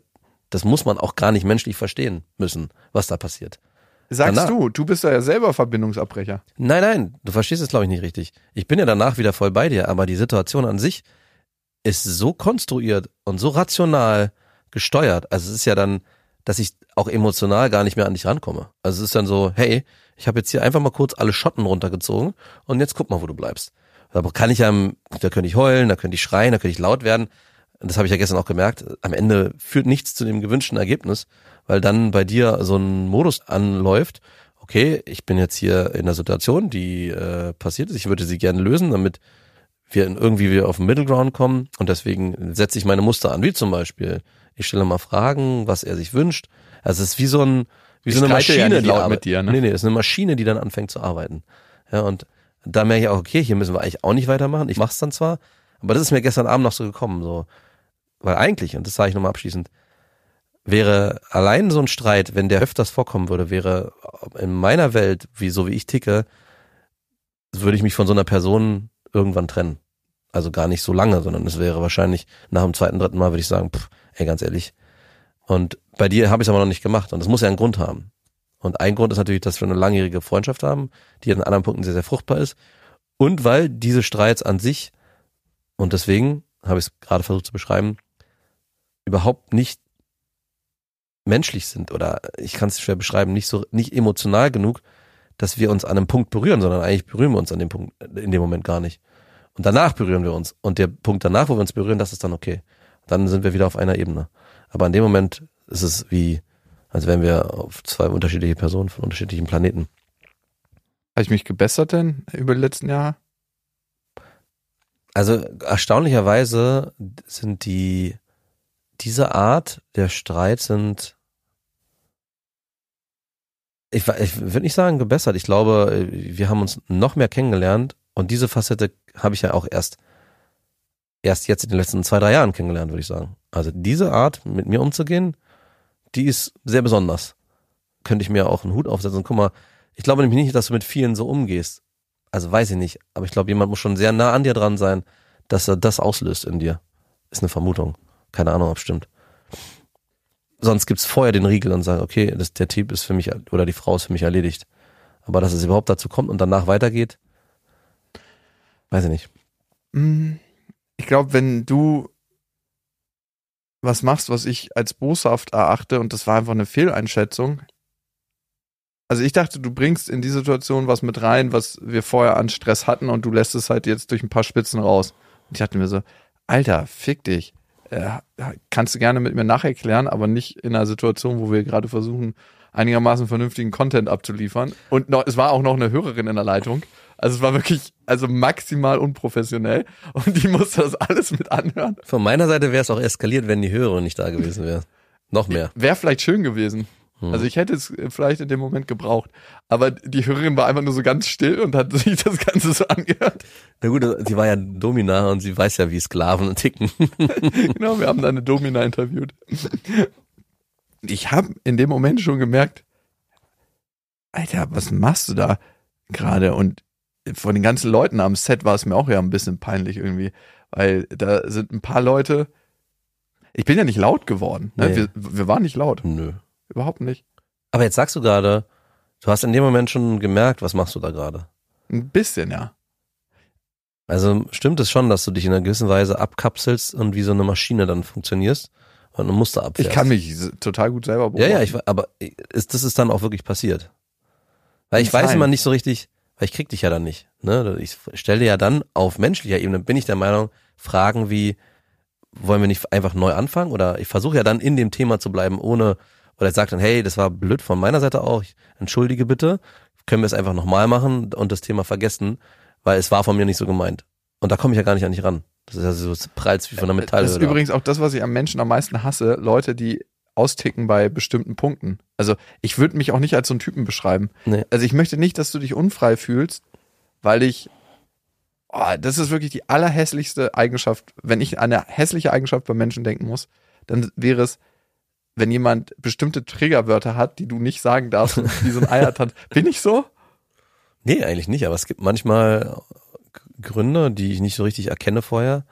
das muss man auch gar nicht menschlich verstehen müssen, was da passiert. Sagst Danach- du, du bist ja selber Verbindungsabbrecher. Nein, nein, du verstehst es glaube ich nicht richtig. Ich bin ja danach wieder voll bei dir, aber die Situation an sich ist so konstruiert und so rational gesteuert. Also es ist ja dann, dass ich auch emotional gar nicht mehr an dich rankomme. Also es ist dann so, hey, ich habe jetzt hier einfach mal kurz alle Schotten runtergezogen und jetzt guck mal, wo du bleibst. Da kann ich ja, da könnte ich heulen, da könnte ich schreien, da könnte ich laut werden. Das habe ich ja gestern auch gemerkt. Am Ende führt nichts zu dem gewünschten Ergebnis, weil dann bei dir so ein Modus anläuft. Okay, ich bin jetzt hier in einer Situation, die äh, passiert ist. Ich würde sie gerne lösen, damit wir irgendwie wieder auf den Middle Ground kommen. Und deswegen setze ich meine Muster an, wie zum Beispiel, ich stelle mal Fragen, was er sich wünscht. Also es ist wie so ein, wie so eine ja Maschine, nicht die laut mit dir, ne? Nee, nee, ist eine Maschine, die dann anfängt zu arbeiten. Ja, und da merke ich auch, okay, hier müssen wir eigentlich auch nicht weitermachen. Ich mach's dann zwar, aber das ist mir gestern Abend noch so gekommen, so. Weil eigentlich, und das sage ich nochmal abschließend, wäre allein so ein Streit, wenn der öfters vorkommen würde, wäre in meiner Welt, wie so wie ich ticke, würde ich mich von so einer Person irgendwann trennen. Also gar nicht so lange, sondern es wäre wahrscheinlich nach dem zweiten, dritten Mal würde ich sagen, pff, ey, ganz ehrlich. Und Bei dir habe ich es aber noch nicht gemacht und das muss ja einen Grund haben. Und ein Grund ist natürlich, dass wir eine langjährige Freundschaft haben, die an anderen Punkten sehr, sehr fruchtbar ist. Und weil diese Streits an sich, und deswegen habe ich es gerade versucht zu beschreiben, überhaupt nicht menschlich sind oder ich kann es schwer beschreiben, nicht so nicht emotional genug, dass wir uns an einem Punkt berühren, sondern eigentlich berühren wir uns an dem Punkt in dem Moment gar nicht. Und danach berühren wir uns. Und der Punkt danach, wo wir uns berühren, das ist dann okay. Dann sind wir wieder auf einer Ebene. Aber in dem Moment ist es wie, als wären wir auf zwei unterschiedliche Personen von unterschiedlichen Planeten. Habe ich mich gebessert denn über die letzten Jahre? Also erstaunlicherweise sind die diese Art der Streit sind ich, ich würde nicht sagen gebessert. Ich glaube, wir haben uns noch mehr kennengelernt und diese Facette habe ich ja auch erst erst jetzt in den letzten zwei, drei Jahren kennengelernt, würde ich sagen. Also diese Art, mit mir umzugehen, die ist sehr besonders. Könnte ich mir auch einen Hut aufsetzen. Guck mal, ich glaube nämlich nicht, dass du mit vielen so umgehst. Also weiß ich nicht. Aber ich glaube, jemand muss schon sehr nah an dir dran sein, dass er das auslöst in dir. Ist eine Vermutung. Keine Ahnung, ob stimmt. Sonst gibt's vorher den Riegel und sagen, okay, das, der Typ ist für mich oder die Frau ist für mich erledigt. Aber dass es überhaupt dazu kommt und danach weitergeht, weiß ich nicht. Hm, Ich glaube, wenn du was machst, was ich als boshaft erachte, und das war einfach eine Fehleinschätzung. Also ich dachte, du bringst in die Situation was mit rein, was wir vorher an Stress hatten und du lässt es halt jetzt durch ein paar Spitzen raus. Und ich dachte mir so, Alter, fick dich. Äh, kannst du gerne mit mir nacherklären, aber nicht in einer Situation, wo wir gerade versuchen, einigermaßen vernünftigen Content abzuliefern. Und noch, es war auch noch eine Hörerin in der Leitung. Also es war wirklich, also maximal unprofessionell. Und die musste das alles mit anhören. Von meiner Seite wäre es auch eskaliert, wenn die Hörerin nicht da gewesen wäre. Noch mehr. Wäre vielleicht schön gewesen. Hm. Also ich hätte es vielleicht in dem Moment gebraucht. Aber die Hörerin war einfach nur so ganz still und hat sich das Ganze so angehört. Na gut, sie war ja Domina und sie weiß ja, wie Sklaven ticken. genau, wir haben da eine Domina interviewt. Ich habe in dem Moment schon gemerkt, Alter, was machst du da gerade? Und von den ganzen Leuten am Set war es mir auch ja ein bisschen peinlich irgendwie, weil da sind ein paar Leute. Ich bin ja nicht laut geworden. Ne? Nee. Wir, wir waren nicht laut. Nö. Überhaupt nicht. Aber jetzt sagst du gerade, du hast in dem Moment schon gemerkt, was machst du da gerade? Ein bisschen, ja. Also stimmt es schon, dass du dich in einer gewissen Weise abkapselst und wie so eine Maschine dann funktionierst und ein Muster abfährst. Ich kann mich total gut selber Ja, beobachten. ja, ich, we- aber ist, das ist dann auch wirklich passiert. Weil ich Nein. weiß immer nicht so richtig, weil ich krieg dich ja dann nicht. Ne? Ich stelle ja dann auf menschlicher Ebene, bin ich der Meinung, Fragen wie, wollen wir nicht einfach neu anfangen? Oder ich versuche ja dann in dem Thema zu bleiben, ohne, oder ich sage dann, hey, das war blöd von meiner Seite auch, ich entschuldige bitte, können wir es einfach nochmal machen und das Thema vergessen, weil es war von mir nicht so gemeint. Und da komme ich ja gar nicht an dich ran. Das ist ja so prallt wie von einer Metallhülle. Das ist übrigens auch das, was ich am Menschen am meisten hasse. Leute, die austicken bei bestimmten Punkten. Also ich würde mich auch nicht als so einen Typen beschreiben. Nee. Also ich möchte nicht, dass du dich unfrei fühlst, weil ich, oh, das ist wirklich die allerhässlichste Eigenschaft. Wenn ich an eine hässliche Eigenschaft bei Menschen denken muss, dann wäre es, wenn jemand bestimmte Triggerwörter hat, die du nicht sagen darfst, und wie so ein Ei hat. Bin ich so? Nee, eigentlich nicht, aber es gibt manchmal Gründe, die ich nicht so richtig erkenne vorher.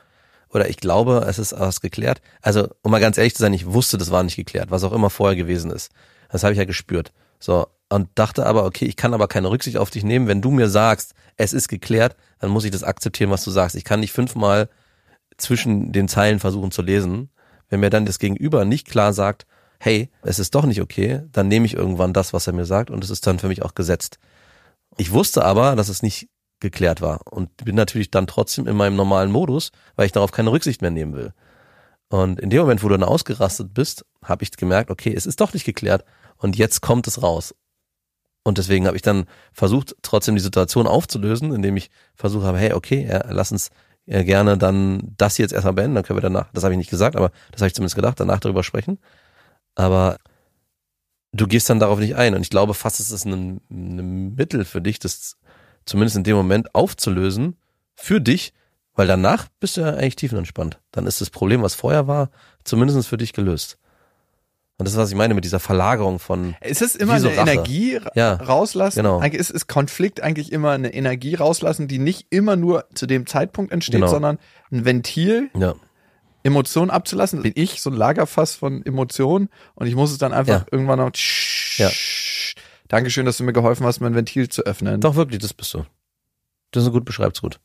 Oder ich glaube, es ist was geklärt. Also, um mal ganz ehrlich zu sein, ich wusste, das war nicht geklärt, was auch immer vorher gewesen ist. Das habe ich ja gespürt. So, und dachte aber, okay, ich kann aber keine Rücksicht auf dich nehmen. Wenn du mir sagst, es ist geklärt, dann muss ich das akzeptieren, was du sagst. Ich kann nicht fünfmal zwischen den Zeilen versuchen zu lesen. Wenn mir dann das Gegenüber nicht klar sagt, hey, es ist doch nicht okay, dann nehme ich irgendwann das, was er mir sagt und es ist dann für mich auch gesetzt. Ich wusste aber, dass es nicht geklärt war und bin natürlich dann trotzdem in meinem normalen Modus, weil ich darauf keine Rücksicht mehr nehmen will. Und in dem Moment, wo du dann ausgerastet bist, habe ich gemerkt, okay, es ist doch nicht geklärt und jetzt kommt es raus. Und deswegen habe ich dann versucht, trotzdem die Situation aufzulösen, indem ich versucht habe, hey, okay, ja, lass uns ja, gerne dann das jetzt erstmal beenden, dann können wir danach, das habe ich nicht gesagt, aber das habe ich zumindest gedacht, danach darüber sprechen. Aber du gehst dann darauf nicht ein. Und ich glaube fast, es ist ein, ein Mittel für dich, das zumindest in dem Moment aufzulösen, für dich, weil danach bist du ja eigentlich tiefenentspannt. Dann ist das Problem, was vorher war, zumindest für dich gelöst. Und das ist, was ich meine mit dieser Verlagerung von, Ist es immer so eine Rache. Energie Ja, rauslassen? genau. Eigentlich ist, ist Konflikt eigentlich immer eine Energie rauslassen, die nicht immer nur zu dem Zeitpunkt entsteht, Genau. sondern ein Ventil, ja, Emotionen abzulassen, bin ich so ein Lagerfass von Emotionen und ich muss es dann einfach Ja. irgendwann noch. Ja. Dankeschön, dass du mir geholfen hast, mein Ventil zu öffnen. Doch, wirklich, das bist du. Das ist gut, beschreibt's gut.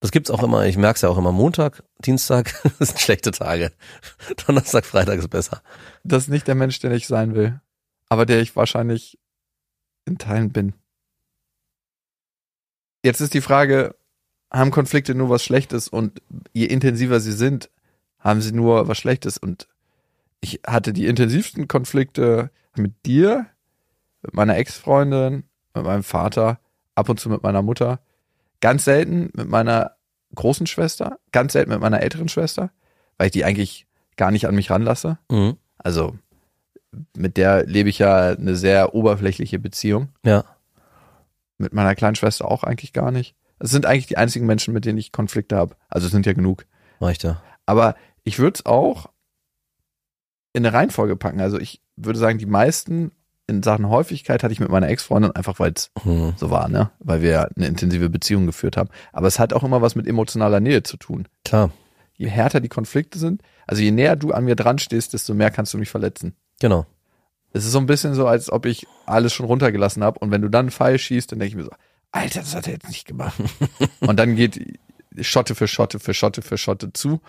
Das gibt's auch immer, ich merk's ja auch immer, Montag, Dienstag das sind schlechte Tage. Donnerstag, Freitag ist besser. Das ist nicht der Mensch, der ich sein will, aber der ich wahrscheinlich in Teilen bin. Jetzt ist die Frage, haben Konflikte nur was Schlechtes und je intensiver sie sind, haben sie nur was Schlechtes und ich hatte die intensivsten Konflikte mit dir, mit meiner Ex-Freundin, mit meinem Vater, ab und zu mit meiner Mutter, ganz selten mit meiner großen Schwester, ganz selten mit meiner älteren Schwester, weil ich die eigentlich gar nicht an mich ranlasse. Mhm. Also mit der lebe ich ja eine sehr oberflächliche Beziehung. Ja. Mit meiner kleinen Schwester auch eigentlich gar nicht. Es sind eigentlich die einzigen Menschen, mit denen ich Konflikte habe. Also es sind ja genug. Reicht ja. Aber ich würde es auch in eine Reihenfolge packen. Also ich würde sagen, die meisten in Sachen Häufigkeit hatte ich mit meiner Ex-Freundin einfach, weil es Mhm. so war, ne? Weil wir eine intensive Beziehung geführt haben. Aber es hat auch immer was mit emotionaler Nähe zu tun. Klar, Je härter die Konflikte sind, also je näher du an mir dran stehst, desto mehr kannst du mich verletzen. genau. Es ist so ein bisschen so, als ob ich alles schon runtergelassen habe und wenn du dann einen Pfeil schießt, dann denke ich mir so, Alter, das hat er jetzt nicht gemacht. und dann geht Schotte für Schotte für Schotte für Schotte zu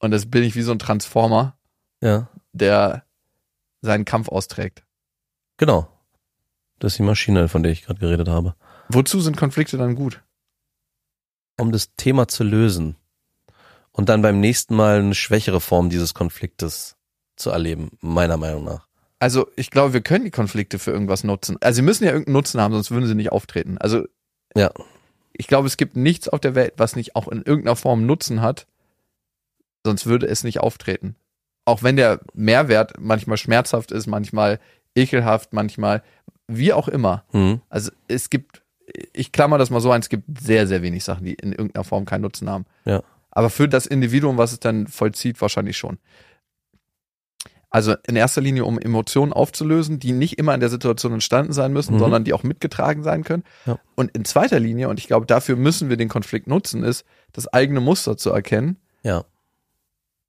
und das bin ich wie so ein Transformer, Ja, der seinen Kampf austrägt. Genau. Das ist die Maschine, von der ich gerade geredet habe. Wozu sind Konflikte dann gut? Um das Thema zu lösen und dann beim nächsten Mal eine schwächere Form dieses Konfliktes zu erleben, meiner Meinung nach. Also ich glaube, wir können die Konflikte für irgendwas nutzen. Also sie müssen ja irgendeinen Nutzen haben, sonst würden sie nicht auftreten. Also Ja. ich glaube, es gibt nichts auf der Welt, was nicht auch in irgendeiner Form Nutzen hat, sonst würde es nicht auftreten. Auch wenn der Mehrwert manchmal schmerzhaft ist, manchmal ekelhaft, manchmal wie auch immer. Mhm. Also es gibt, ich klammer das mal so ein, es gibt sehr, sehr wenig Sachen, die in irgendeiner Form keinen Nutzen haben. Ja. Aber für das Individuum, was es dann vollzieht, wahrscheinlich schon. Also in erster Linie, um Emotionen aufzulösen, die nicht immer in der Situation entstanden sein müssen, Mhm. sondern die auch mitgetragen sein können. Ja. Und in zweiter Linie, und ich glaube, dafür müssen wir den Konflikt nutzen, ist, das eigene Muster zu erkennen Ja.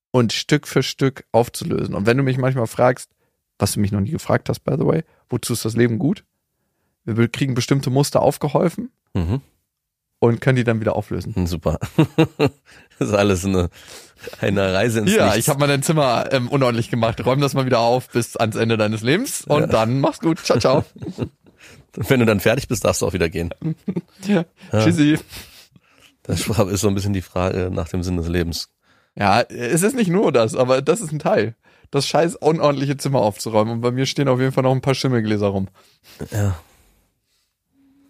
und Stück für Stück aufzulösen. Und wenn du mich manchmal fragst, was du mich noch nie gefragt hast, by the way, wozu ist das Leben gut? Wir kriegen bestimmte Muster aufgeholfen Mhm. und können die dann wieder auflösen. Super. das ist alles eine, eine Reise ins Ja, Nichts. ich habe mal dein Zimmer ähm, unordentlich gemacht. Räum das mal wieder auf bis ans Ende deines Lebens und Ja. dann mach's gut. Ciao, ciao. Wenn du dann fertig bist, darfst du auch wieder gehen. ja. Ja. Tschüssi. Das ist so ein bisschen die Frage nach dem Sinn des Lebens. Ja, es ist nicht nur das, aber das ist ein Teil. Das scheiß unordentliche Zimmer aufzuräumen. Und bei mir stehen auf jeden Fall noch ein paar Schimmelgläser rum. Ja.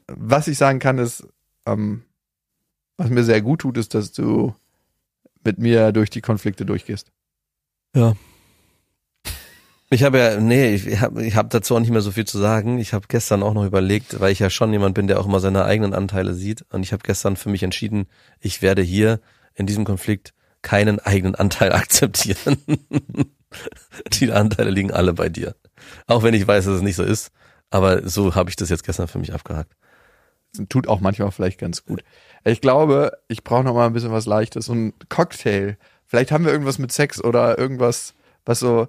Was ich sagen kann, ist, ähm, was mir sehr gut tut, ist, dass du mit mir durch die Konflikte durchgehst. Ja. Ich habe ja, nee, ich habe ich hab dazu auch nicht mehr so viel zu sagen. Ich habe gestern auch noch überlegt, weil ich ja schon jemand bin, der auch immer seine eigenen Anteile sieht. Und ich habe gestern für mich entschieden, ich werde hier in diesem Konflikt keinen eigenen Anteil akzeptieren. Die Anteile liegen alle bei dir. Auch wenn ich weiß, dass es nicht so ist. Aber so habe ich das jetzt gestern für mich abgehakt. Tut auch manchmal vielleicht ganz gut. Ich glaube, ich brauche noch mal ein bisschen was Leichtes. So ein Cocktail. Vielleicht haben wir irgendwas mit Sex oder irgendwas, was so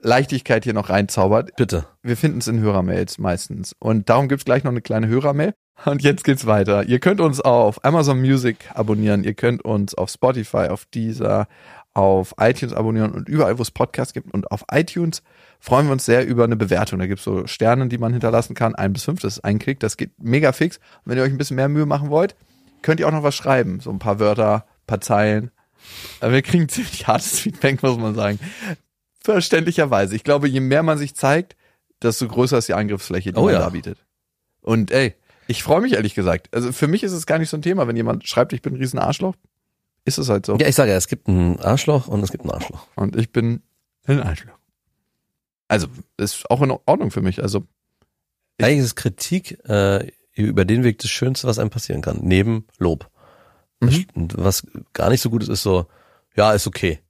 Leichtigkeit hier noch reinzaubert. Bitte. Wir finden es in Hörermails meistens. Und darum gibt's gleich noch eine kleine Hörermail. Und jetzt geht's weiter. Ihr könnt uns auf Amazon Music abonnieren. Ihr könnt uns auf Spotify, auf Deezer, auf iTunes abonnieren und überall, wo es Podcasts gibt. Und auf iTunes freuen wir uns sehr über eine Bewertung. Da gibt's so Sterne, die man hinterlassen kann. Ein bis fünf, das ist ein Klick. Das geht mega fix. Und wenn ihr euch ein bisschen mehr Mühe machen wollt, könnt ihr auch noch was schreiben. So ein paar Wörter, paar Zeilen. Aber wir kriegen ziemlich hartes Feedback, muss man sagen. Verständlicherweise. Ich glaube, je mehr man sich zeigt, desto größer ist die Angriffsfläche, die Oh man ja. da bietet. Und ey, ich freue mich ehrlich gesagt. Also für mich ist es gar nicht so ein Thema, wenn jemand schreibt, ich bin ein riesen Arschloch. Ist es halt so. Ja, ich sage ja, es gibt ein Arschloch und es gibt ein Arschloch. Und ich bin ein Arschloch. Also, ist auch in Ordnung für mich. Also, Ich- Eigentlich ist Kritik äh, über den Weg das Schönste, was einem passieren kann. Neben Lob. Mhm. Was gar nicht so gut ist, ist so, ja, ist okay.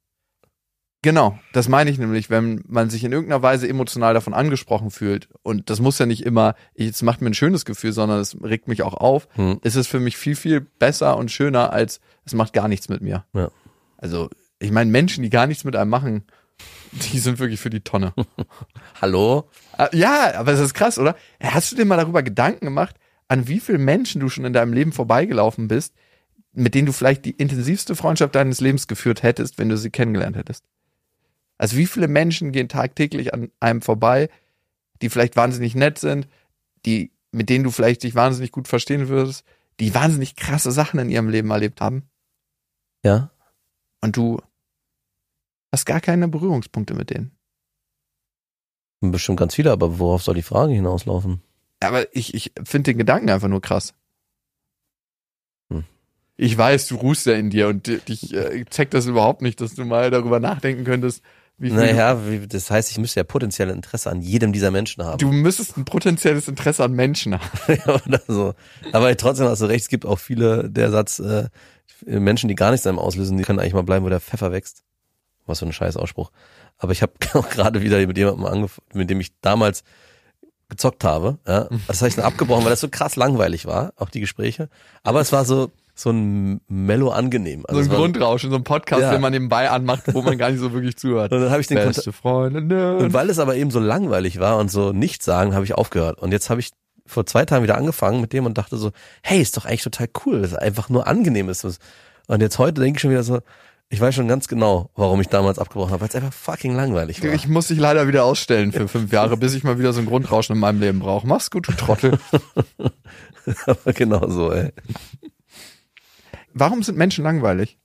Genau, das meine ich nämlich, wenn man sich in irgendeiner Weise emotional davon angesprochen fühlt und das muss ja nicht immer, es macht mir ein schönes Gefühl, sondern es regt mich auch auf, Hm. ist es für mich viel, viel besser und schöner als es macht gar nichts mit mir. Ja. Also Ich meine, Menschen, die gar nichts mit einem machen, die sind wirklich für die Tonne. Hallo? Ah, Ja, aber es ist krass, oder? Hast du dir mal darüber Gedanken gemacht, an wie viele Menschen du schon in deinem Leben vorbeigelaufen bist, mit denen du vielleicht die intensivste Freundschaft deines Lebens geführt hättest, wenn du sie kennengelernt hättest? Also wie viele Menschen gehen tagtäglich an einem vorbei, die vielleicht wahnsinnig nett sind, die, mit denen du vielleicht dich wahnsinnig gut verstehen würdest, die wahnsinnig krasse Sachen in ihrem Leben erlebt haben Ja? und du hast gar keine Berührungspunkte mit denen. Bestimmt ganz viele, aber worauf soll die Frage hinauslaufen? Aber ich, ich finde den Gedanken einfach nur krass. Hm. Ich weiß, du ruhst ja in dir und dich äh, zeigt das überhaupt nicht, dass du mal darüber nachdenken könntest, wie Naja, wie, das heißt, ich müsste ja potenzielle Interesse an jedem dieser Menschen haben. du, müsstest ein potenzielles Interesse an Menschen haben. Oder so. Aber trotzdem hast du recht, es gibt auch viele, der Satz, äh, Menschen, die gar nichts einem auslösen, die können eigentlich mal bleiben, wo der Pfeffer wächst. Was für ein scheiß Ausspruch. Aber ich habe auch gerade wieder mit jemandem angefangen, mit dem ich damals gezockt habe. Ja. Das habe ich dann abgebrochen, weil das so krass langweilig war, auch die Gespräche. Aber es war so so ein mellow angenehm. Also So ein Grundrauschen, so ein Podcast, Ja. den man nebenbei anmacht, wo man gar nicht so wirklich zuhört. Und dann habe ich den Beste Freunde, und ne? weil es aber eben so langweilig war und so nichts sagen, habe ich aufgehört. Und jetzt habe ich vor zwei Tagen wieder angefangen mit dem und dachte so, hey, ist doch eigentlich total cool, dass es einfach nur angenehm ist. Und jetzt heute denke ich schon wieder so, ich weiß schon ganz genau, warum ich damals abgebrochen habe, weil es einfach fucking langweilig war. Ich muss dich leider wieder ausstellen für fünf Jahre, bis ich mal wieder so ein Grundrauschen in meinem Leben brauche. Mach's gut, du Trottel. aber genau so, ey. Warum sind Menschen langweilig?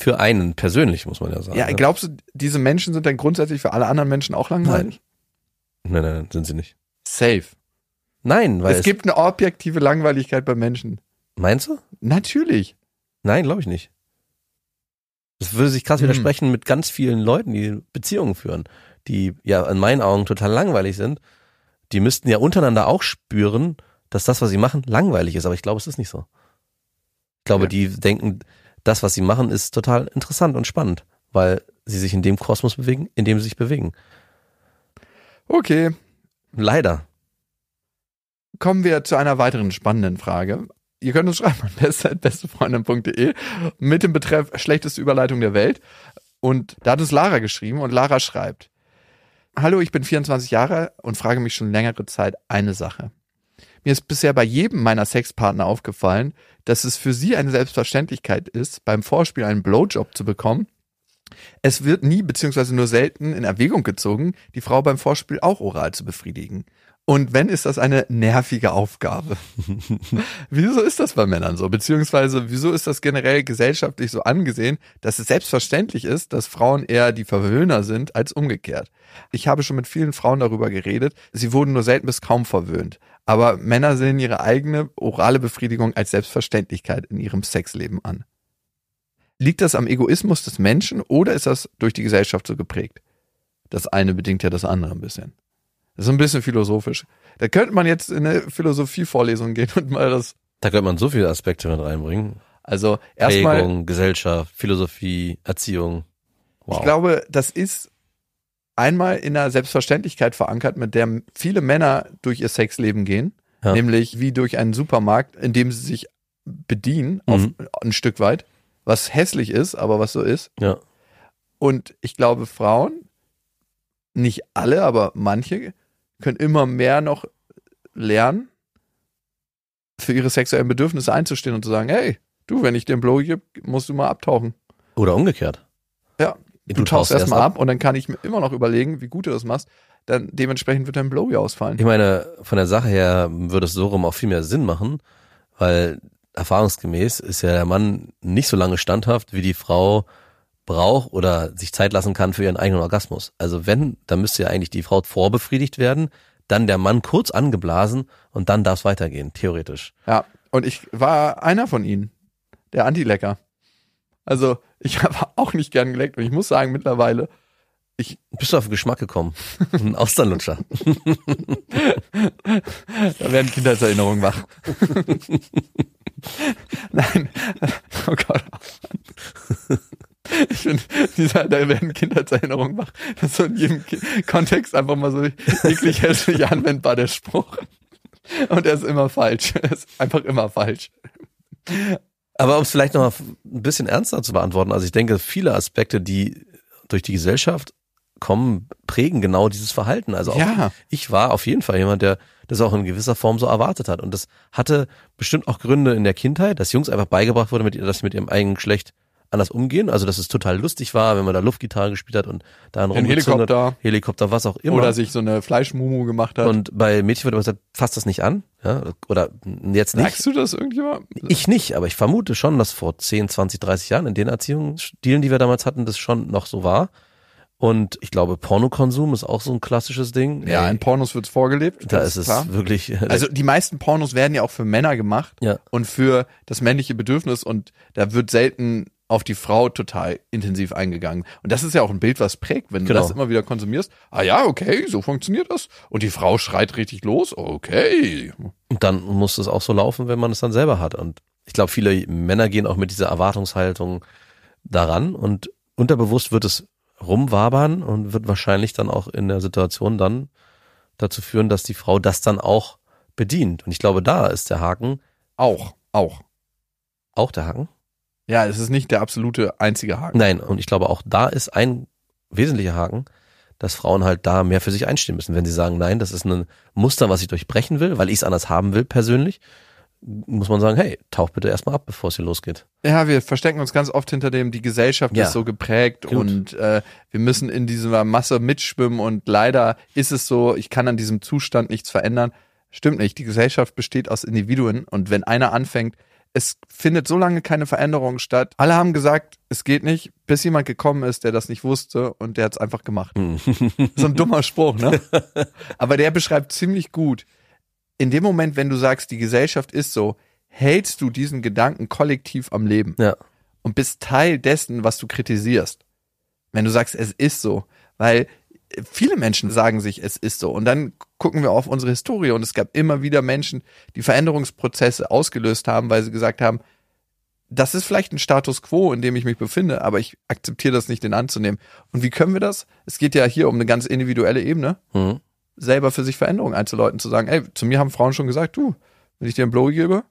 Für einen persönlich, muss man ja sagen. Ja, ne? glaubst du, diese Menschen sind dann grundsätzlich für alle anderen Menschen auch langweilig? Nein, nein, nein, sind sie nicht. Safe. Nein, weil es es, gibt eine objektive Langweiligkeit bei Menschen. meinst du? Natürlich. Nein, glaube ich nicht. Das würde sich krass Hm. widersprechen mit ganz vielen Leuten, die Beziehungen führen, die ja in meinen Augen total langweilig sind. Die müssten ja untereinander auch spüren, dass das, was sie machen, langweilig ist. Aber ich glaube, es ist nicht so. Ich glaube, Ja. die denken, das, was sie machen, ist total interessant und spannend, weil sie sich in dem Kosmos bewegen, in dem sie sich bewegen. Okay. Leider. Kommen wir zu einer weiteren spannenden Frage. Ihr könnt uns schreiben an beste.bestefreundin.de mit dem Betreff schlechteste Überleitung der Welt. Und da hat uns Lara geschrieben und Lara schreibt, Hallo, ich bin 24 Jahre und frage mich schon längere Zeit eine Sache. Mir ist bisher bei jedem meiner Sexpartner aufgefallen, dass es für sie eine Selbstverständlichkeit ist, beim Vorspiel einen Blowjob zu bekommen. Es wird nie beziehungsweise nur selten in Erwägung gezogen, die Frau beim Vorspiel auch oral zu befriedigen. Und wenn, ist das eine nervige Aufgabe. wieso ist das bei Männern so? Beziehungsweise, wieso ist das generell gesellschaftlich so angesehen, dass es selbstverständlich ist, dass Frauen eher die Verwöhner sind als umgekehrt? Ich habe schon mit vielen Frauen darüber geredet. Sie wurden nur selten bis kaum verwöhnt. Aber Männer sehen ihre eigene orale Befriedigung als Selbstverständlichkeit in ihrem Sexleben an. Liegt das am Egoismus des Menschen oder ist das durch die Gesellschaft so geprägt? Das eine bedingt ja das andere ein bisschen. Das ist ein bisschen philosophisch. Da könnte man jetzt in eine Philosophievorlesung gehen und mal das, Da könnte man so viele Aspekte mit reinbringen. also erstmal, Prägung, Gesellschaft, Philosophie, Erziehung. Wow. ich glaube, das ist einmal in einer Selbstverständlichkeit verankert, mit der viele Männer durch ihr Sexleben gehen, Ja. nämlich wie durch einen Supermarkt, in dem sie sich bedienen, auf Mhm. ein Stück weit, was hässlich ist, aber was so ist. ja. Und ich glaube, Frauen, nicht alle, aber manche, können immer mehr noch lernen, für ihre sexuellen Bedürfnisse einzustehen und zu sagen, hey, du, wenn ich dir einen Blow gebe, musst du mal abtauchen. Oder umgekehrt. Ja, Du, Du, tauchst tauchst erstmal ab und dann kann ich mir immer noch überlegen, wie gut du das machst. Dann dementsprechend wird dein Blow ja ausfallen. Ich meine, von der Sache her würde es so rum auch viel mehr Sinn machen, weil erfahrungsgemäß ist ja der Mann nicht so lange standhaft, wie die Frau braucht oder sich Zeit lassen kann für ihren eigenen Orgasmus. Also wenn, dann müsste ja eigentlich die Frau vorbefriedigt werden, dann der Mann kurz angeblasen und dann darf es weitergehen, theoretisch. Ja, und ich war einer von ihnen, der Anti-Lecker. Also, ich habe auch nicht gern geleckt und ich muss sagen, mittlerweile, Bist du auf den Geschmack gekommen? Ein Austernlutscher. Da werden Kindheitserinnerungen wach. Nein. Oh Gott. Ich finde, dieser, da werden Kindheitserinnerungen wach. Das ist so in jedem Ki Kontext einfach mal so eklig hässlich anwendbar, der Spruch. Und er ist immer falsch. Er ist einfach immer falsch. Aber um es vielleicht noch mal ein bisschen ernster zu beantworten, also ich denke, viele Aspekte, die durch die Gesellschaft kommen, prägen genau dieses Verhalten. Also auch Ja. ich war auf jeden Fall jemand, der das auch in gewisser Form so erwartet hat. Und das hatte bestimmt auch Gründe in der Kindheit, dass Jungs einfach beigebracht wurde, mit, dass sie mit ihrem eigenen Geschlecht anders umgehen. Also dass es total lustig war, wenn man da Luftgitarre gespielt hat und da einen Helikopter. Helikopter, was auch immer. Oder sich so eine Fleischmumu gemacht hat. und bei Mädchen wird immer gesagt, fass das nicht an. Ja, oder jetzt nicht. Merkst du das irgendjemand? Ich nicht, aber ich vermute schon, dass vor 10, 20, 30 Jahren in den Erziehungsstilen, die wir damals hatten, das schon noch so war. Und ich glaube, Pornokonsum ist auch so ein klassisches Ding. Ja, in Pornos wird's vorgelebt. da ist es klar. wirklich. Also die meisten Pornos werden ja auch für Männer gemacht Ja. und für das männliche Bedürfnis und da wird selten auf die Frau total intensiv eingegangen. Und das ist ja auch ein Bild, was prägt, wenn du Genau. das immer wieder konsumierst. Ah ja, okay, so funktioniert das. Und die Frau schreit richtig los. Okay. Und dann muss es auch so laufen, wenn man es dann selber hat. Und ich glaube, viele Männer gehen auch mit dieser Erwartungshaltung daran und unterbewusst wird es rumwabern und wird wahrscheinlich dann auch in der Situation dann dazu führen, dass die Frau das dann auch bedient. Und ich glaube, da ist der Haken, Auch, auch. auch der Haken. Ja, es ist nicht der absolute einzige Haken. Nein, und ich glaube auch da ist ein wesentlicher Haken, dass Frauen halt da mehr für sich einstehen müssen. Wenn sie sagen, nein, das ist ein Muster, was ich durchbrechen will, weil ich es anders haben will persönlich, muss man sagen, hey, tauch bitte erstmal ab, bevor es hier losgeht. Ja, wir verstecken uns ganz oft hinter dem, die Gesellschaft Ja. ist so geprägt Gut. und äh, wir müssen in dieser Masse mitschwimmen und leider ist es so, ich kann an diesem Zustand nichts verändern. Stimmt nicht, die Gesellschaft besteht aus Individuen und wenn einer anfängt, es findet so lange keine Veränderung statt. Alle haben gesagt, es geht nicht, bis jemand gekommen ist, der das nicht wusste und der hat es einfach gemacht. So ein dummer Spruch, ne? Aber der beschreibt ziemlich gut. In dem Moment, wenn du sagst, die Gesellschaft ist so, hältst du diesen Gedanken kollektiv am Leben Ja. und bist Teil dessen, was du kritisierst. Wenn du sagst, es ist so, weil viele Menschen sagen sich, es ist so. Und dann gucken wir auf unsere Historie und es gab immer wieder Menschen, die Veränderungsprozesse ausgelöst haben, weil sie gesagt haben, das ist vielleicht ein Status quo, in dem ich mich befinde, aber ich akzeptiere das nicht, den anzunehmen. Und wie können wir das? Es geht ja hier um eine ganz individuelle Ebene, Mhm. selber für sich Veränderungen einzuläuten, zu sagen, ey, zu mir haben Frauen schon gesagt, du, wenn ich dir einen Blowy gebe,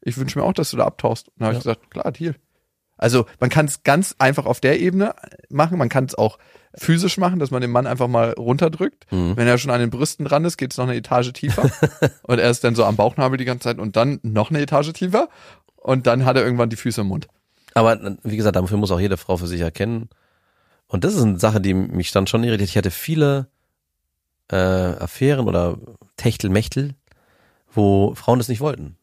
ich wünsche mir auch, dass du da abtauchst. Und dann habe Ja. ich gesagt, klar, Deal. Also man kann es ganz einfach auf der Ebene machen, man kann es auch physisch machen, dass man den Mann einfach mal runterdrückt. Mhm. Wenn er schon an den Brüsten dran ist, geht es noch eine Etage tiefer. und er ist dann so am Bauchnabel die ganze Zeit und dann noch eine Etage tiefer. Und dann hat er irgendwann die Füße im Mund. Aber wie gesagt, dafür muss auch jede Frau für sich erkennen. Und das ist eine Sache, die mich dann schon irritiert. Ich hatte viele äh, Affären oder Techtelmechtel, wo Frauen das nicht wollten.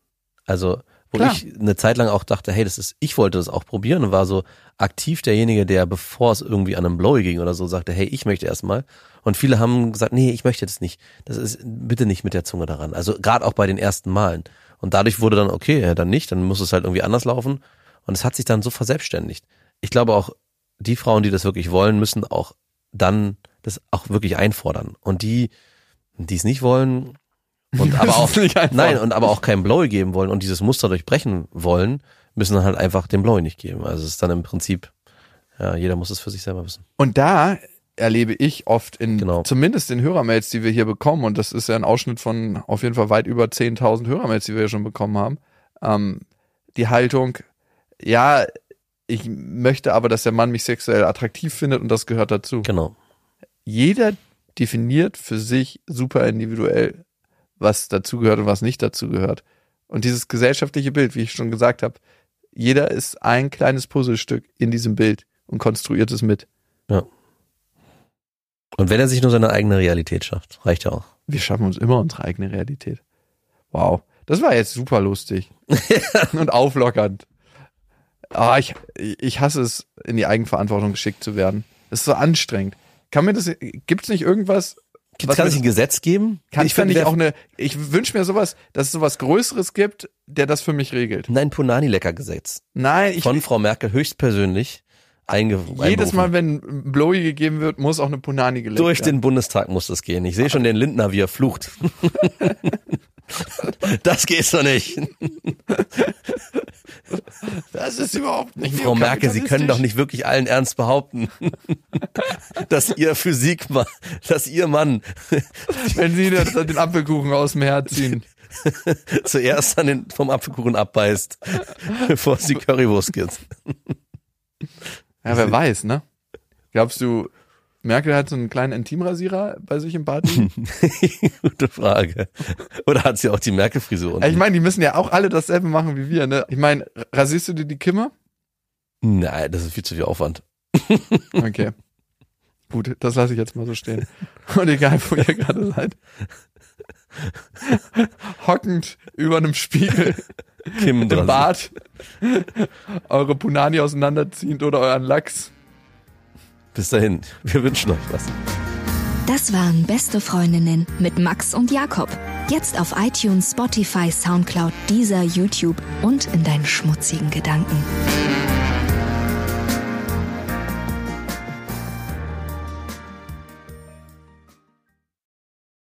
Also wo Klar. ich eine Zeit lang auch dachte, hey, das ist, ich wollte das auch probieren und war so aktiv derjenige, der, bevor es irgendwie an einem Blowy ging oder so, sagte, hey, ich möchte erstmal. Und viele haben gesagt, nee, ich möchte das nicht. Das ist bitte nicht mit der Zunge daran. Also gerade auch bei den ersten Malen. Und dadurch wurde dann, okay, ja, dann nicht, dann muss es halt irgendwie anders laufen. Und es hat sich dann so verselbstständigt. Ich glaube auch, die Frauen, die das wirklich wollen, müssen auch dann das auch wirklich einfordern. Und die, die es nicht wollen und aber auch, nein, und aber auch kein Blowy geben wollen und dieses Muster durchbrechen wollen, müssen dann halt einfach den Blowy nicht geben. Also es ist dann im Prinzip, ja, jeder muss es für sich selber wissen. Und da erlebe ich oft in, Genau. zumindest in Hörermails, die wir hier bekommen, und das ist ja ein Ausschnitt von auf jeden Fall weit über 10.000 Hörermails, die wir ja schon bekommen haben, ähm, die Haltung, ja, ich möchte aber, dass der Mann mich sexuell attraktiv findet und das gehört dazu. Genau. Jeder definiert für sich super individuell, was dazugehört und was nicht dazugehört. Und dieses gesellschaftliche Bild, wie ich schon gesagt habe, jeder ist ein kleines Puzzlestück in diesem Bild und konstruiert es mit. Und wenn er sich nur seine eigene Realität schafft, reicht ja auch. Wir schaffen uns immer unsere eigene Realität. Wow. Das war jetzt super lustig. und auflockernd. Ah, ich, ich hasse es, in die Eigenverantwortung geschickt zu werden. Das ist so anstrengend. Kann mir das, gibt's nicht irgendwas? Was kann es ein Gesetz geben? Kann, ich finde ich auch eine, ich wünsche mir sowas, dass es sowas Größeres gibt, der das für mich regelt. Nein, Punani-Lecker-Gesetz. Nein, ich, Von Frau Merkel höchstpersönlich einge jedes. Mal, wenn Blowy gegeben wird, muss auch eine Punani gelegt Durch werden. den Bundestag muss das gehen. Ich sehe schon den Lindner, wie er flucht. das geht so nicht. Das ist überhaupt nicht Frau Merkel, Sie können doch nicht wirklich allen Ernst behaupten, dass Ihr Physik, dass Ihr Mann Wenn Sie das- den Apfelkuchen aus dem Herz ziehen. zuerst an den, vom Apfelkuchen abbeißt, bevor es die Currywurst gibt. Ja, wer weiß, ne? Glaubst du, Merkel hat so einen kleinen Intimrasierer bei sich im Bad? Gute Frage. Oder hat sie auch die Merkel-Frisur? ich meine, die müssen ja auch alle dasselbe machen wie wir, ne? Ich meine, rasierst du dir die Kimme? Nein, das ist viel zu viel Aufwand. Okay. Gut, das lasse ich jetzt mal so stehen. Und egal, wo ihr gerade seid. Hockend über einem Spiegel Kim im. Bad, eure Punani auseinanderziehend oder euren Lachs. Bis dahin, wir wünschen euch was. Das waren Beste Freundinnen mit Max und Jakob. Jetzt auf iTunes, Spotify, Soundcloud, dieser YouTube und in deinen schmutzigen Gedanken.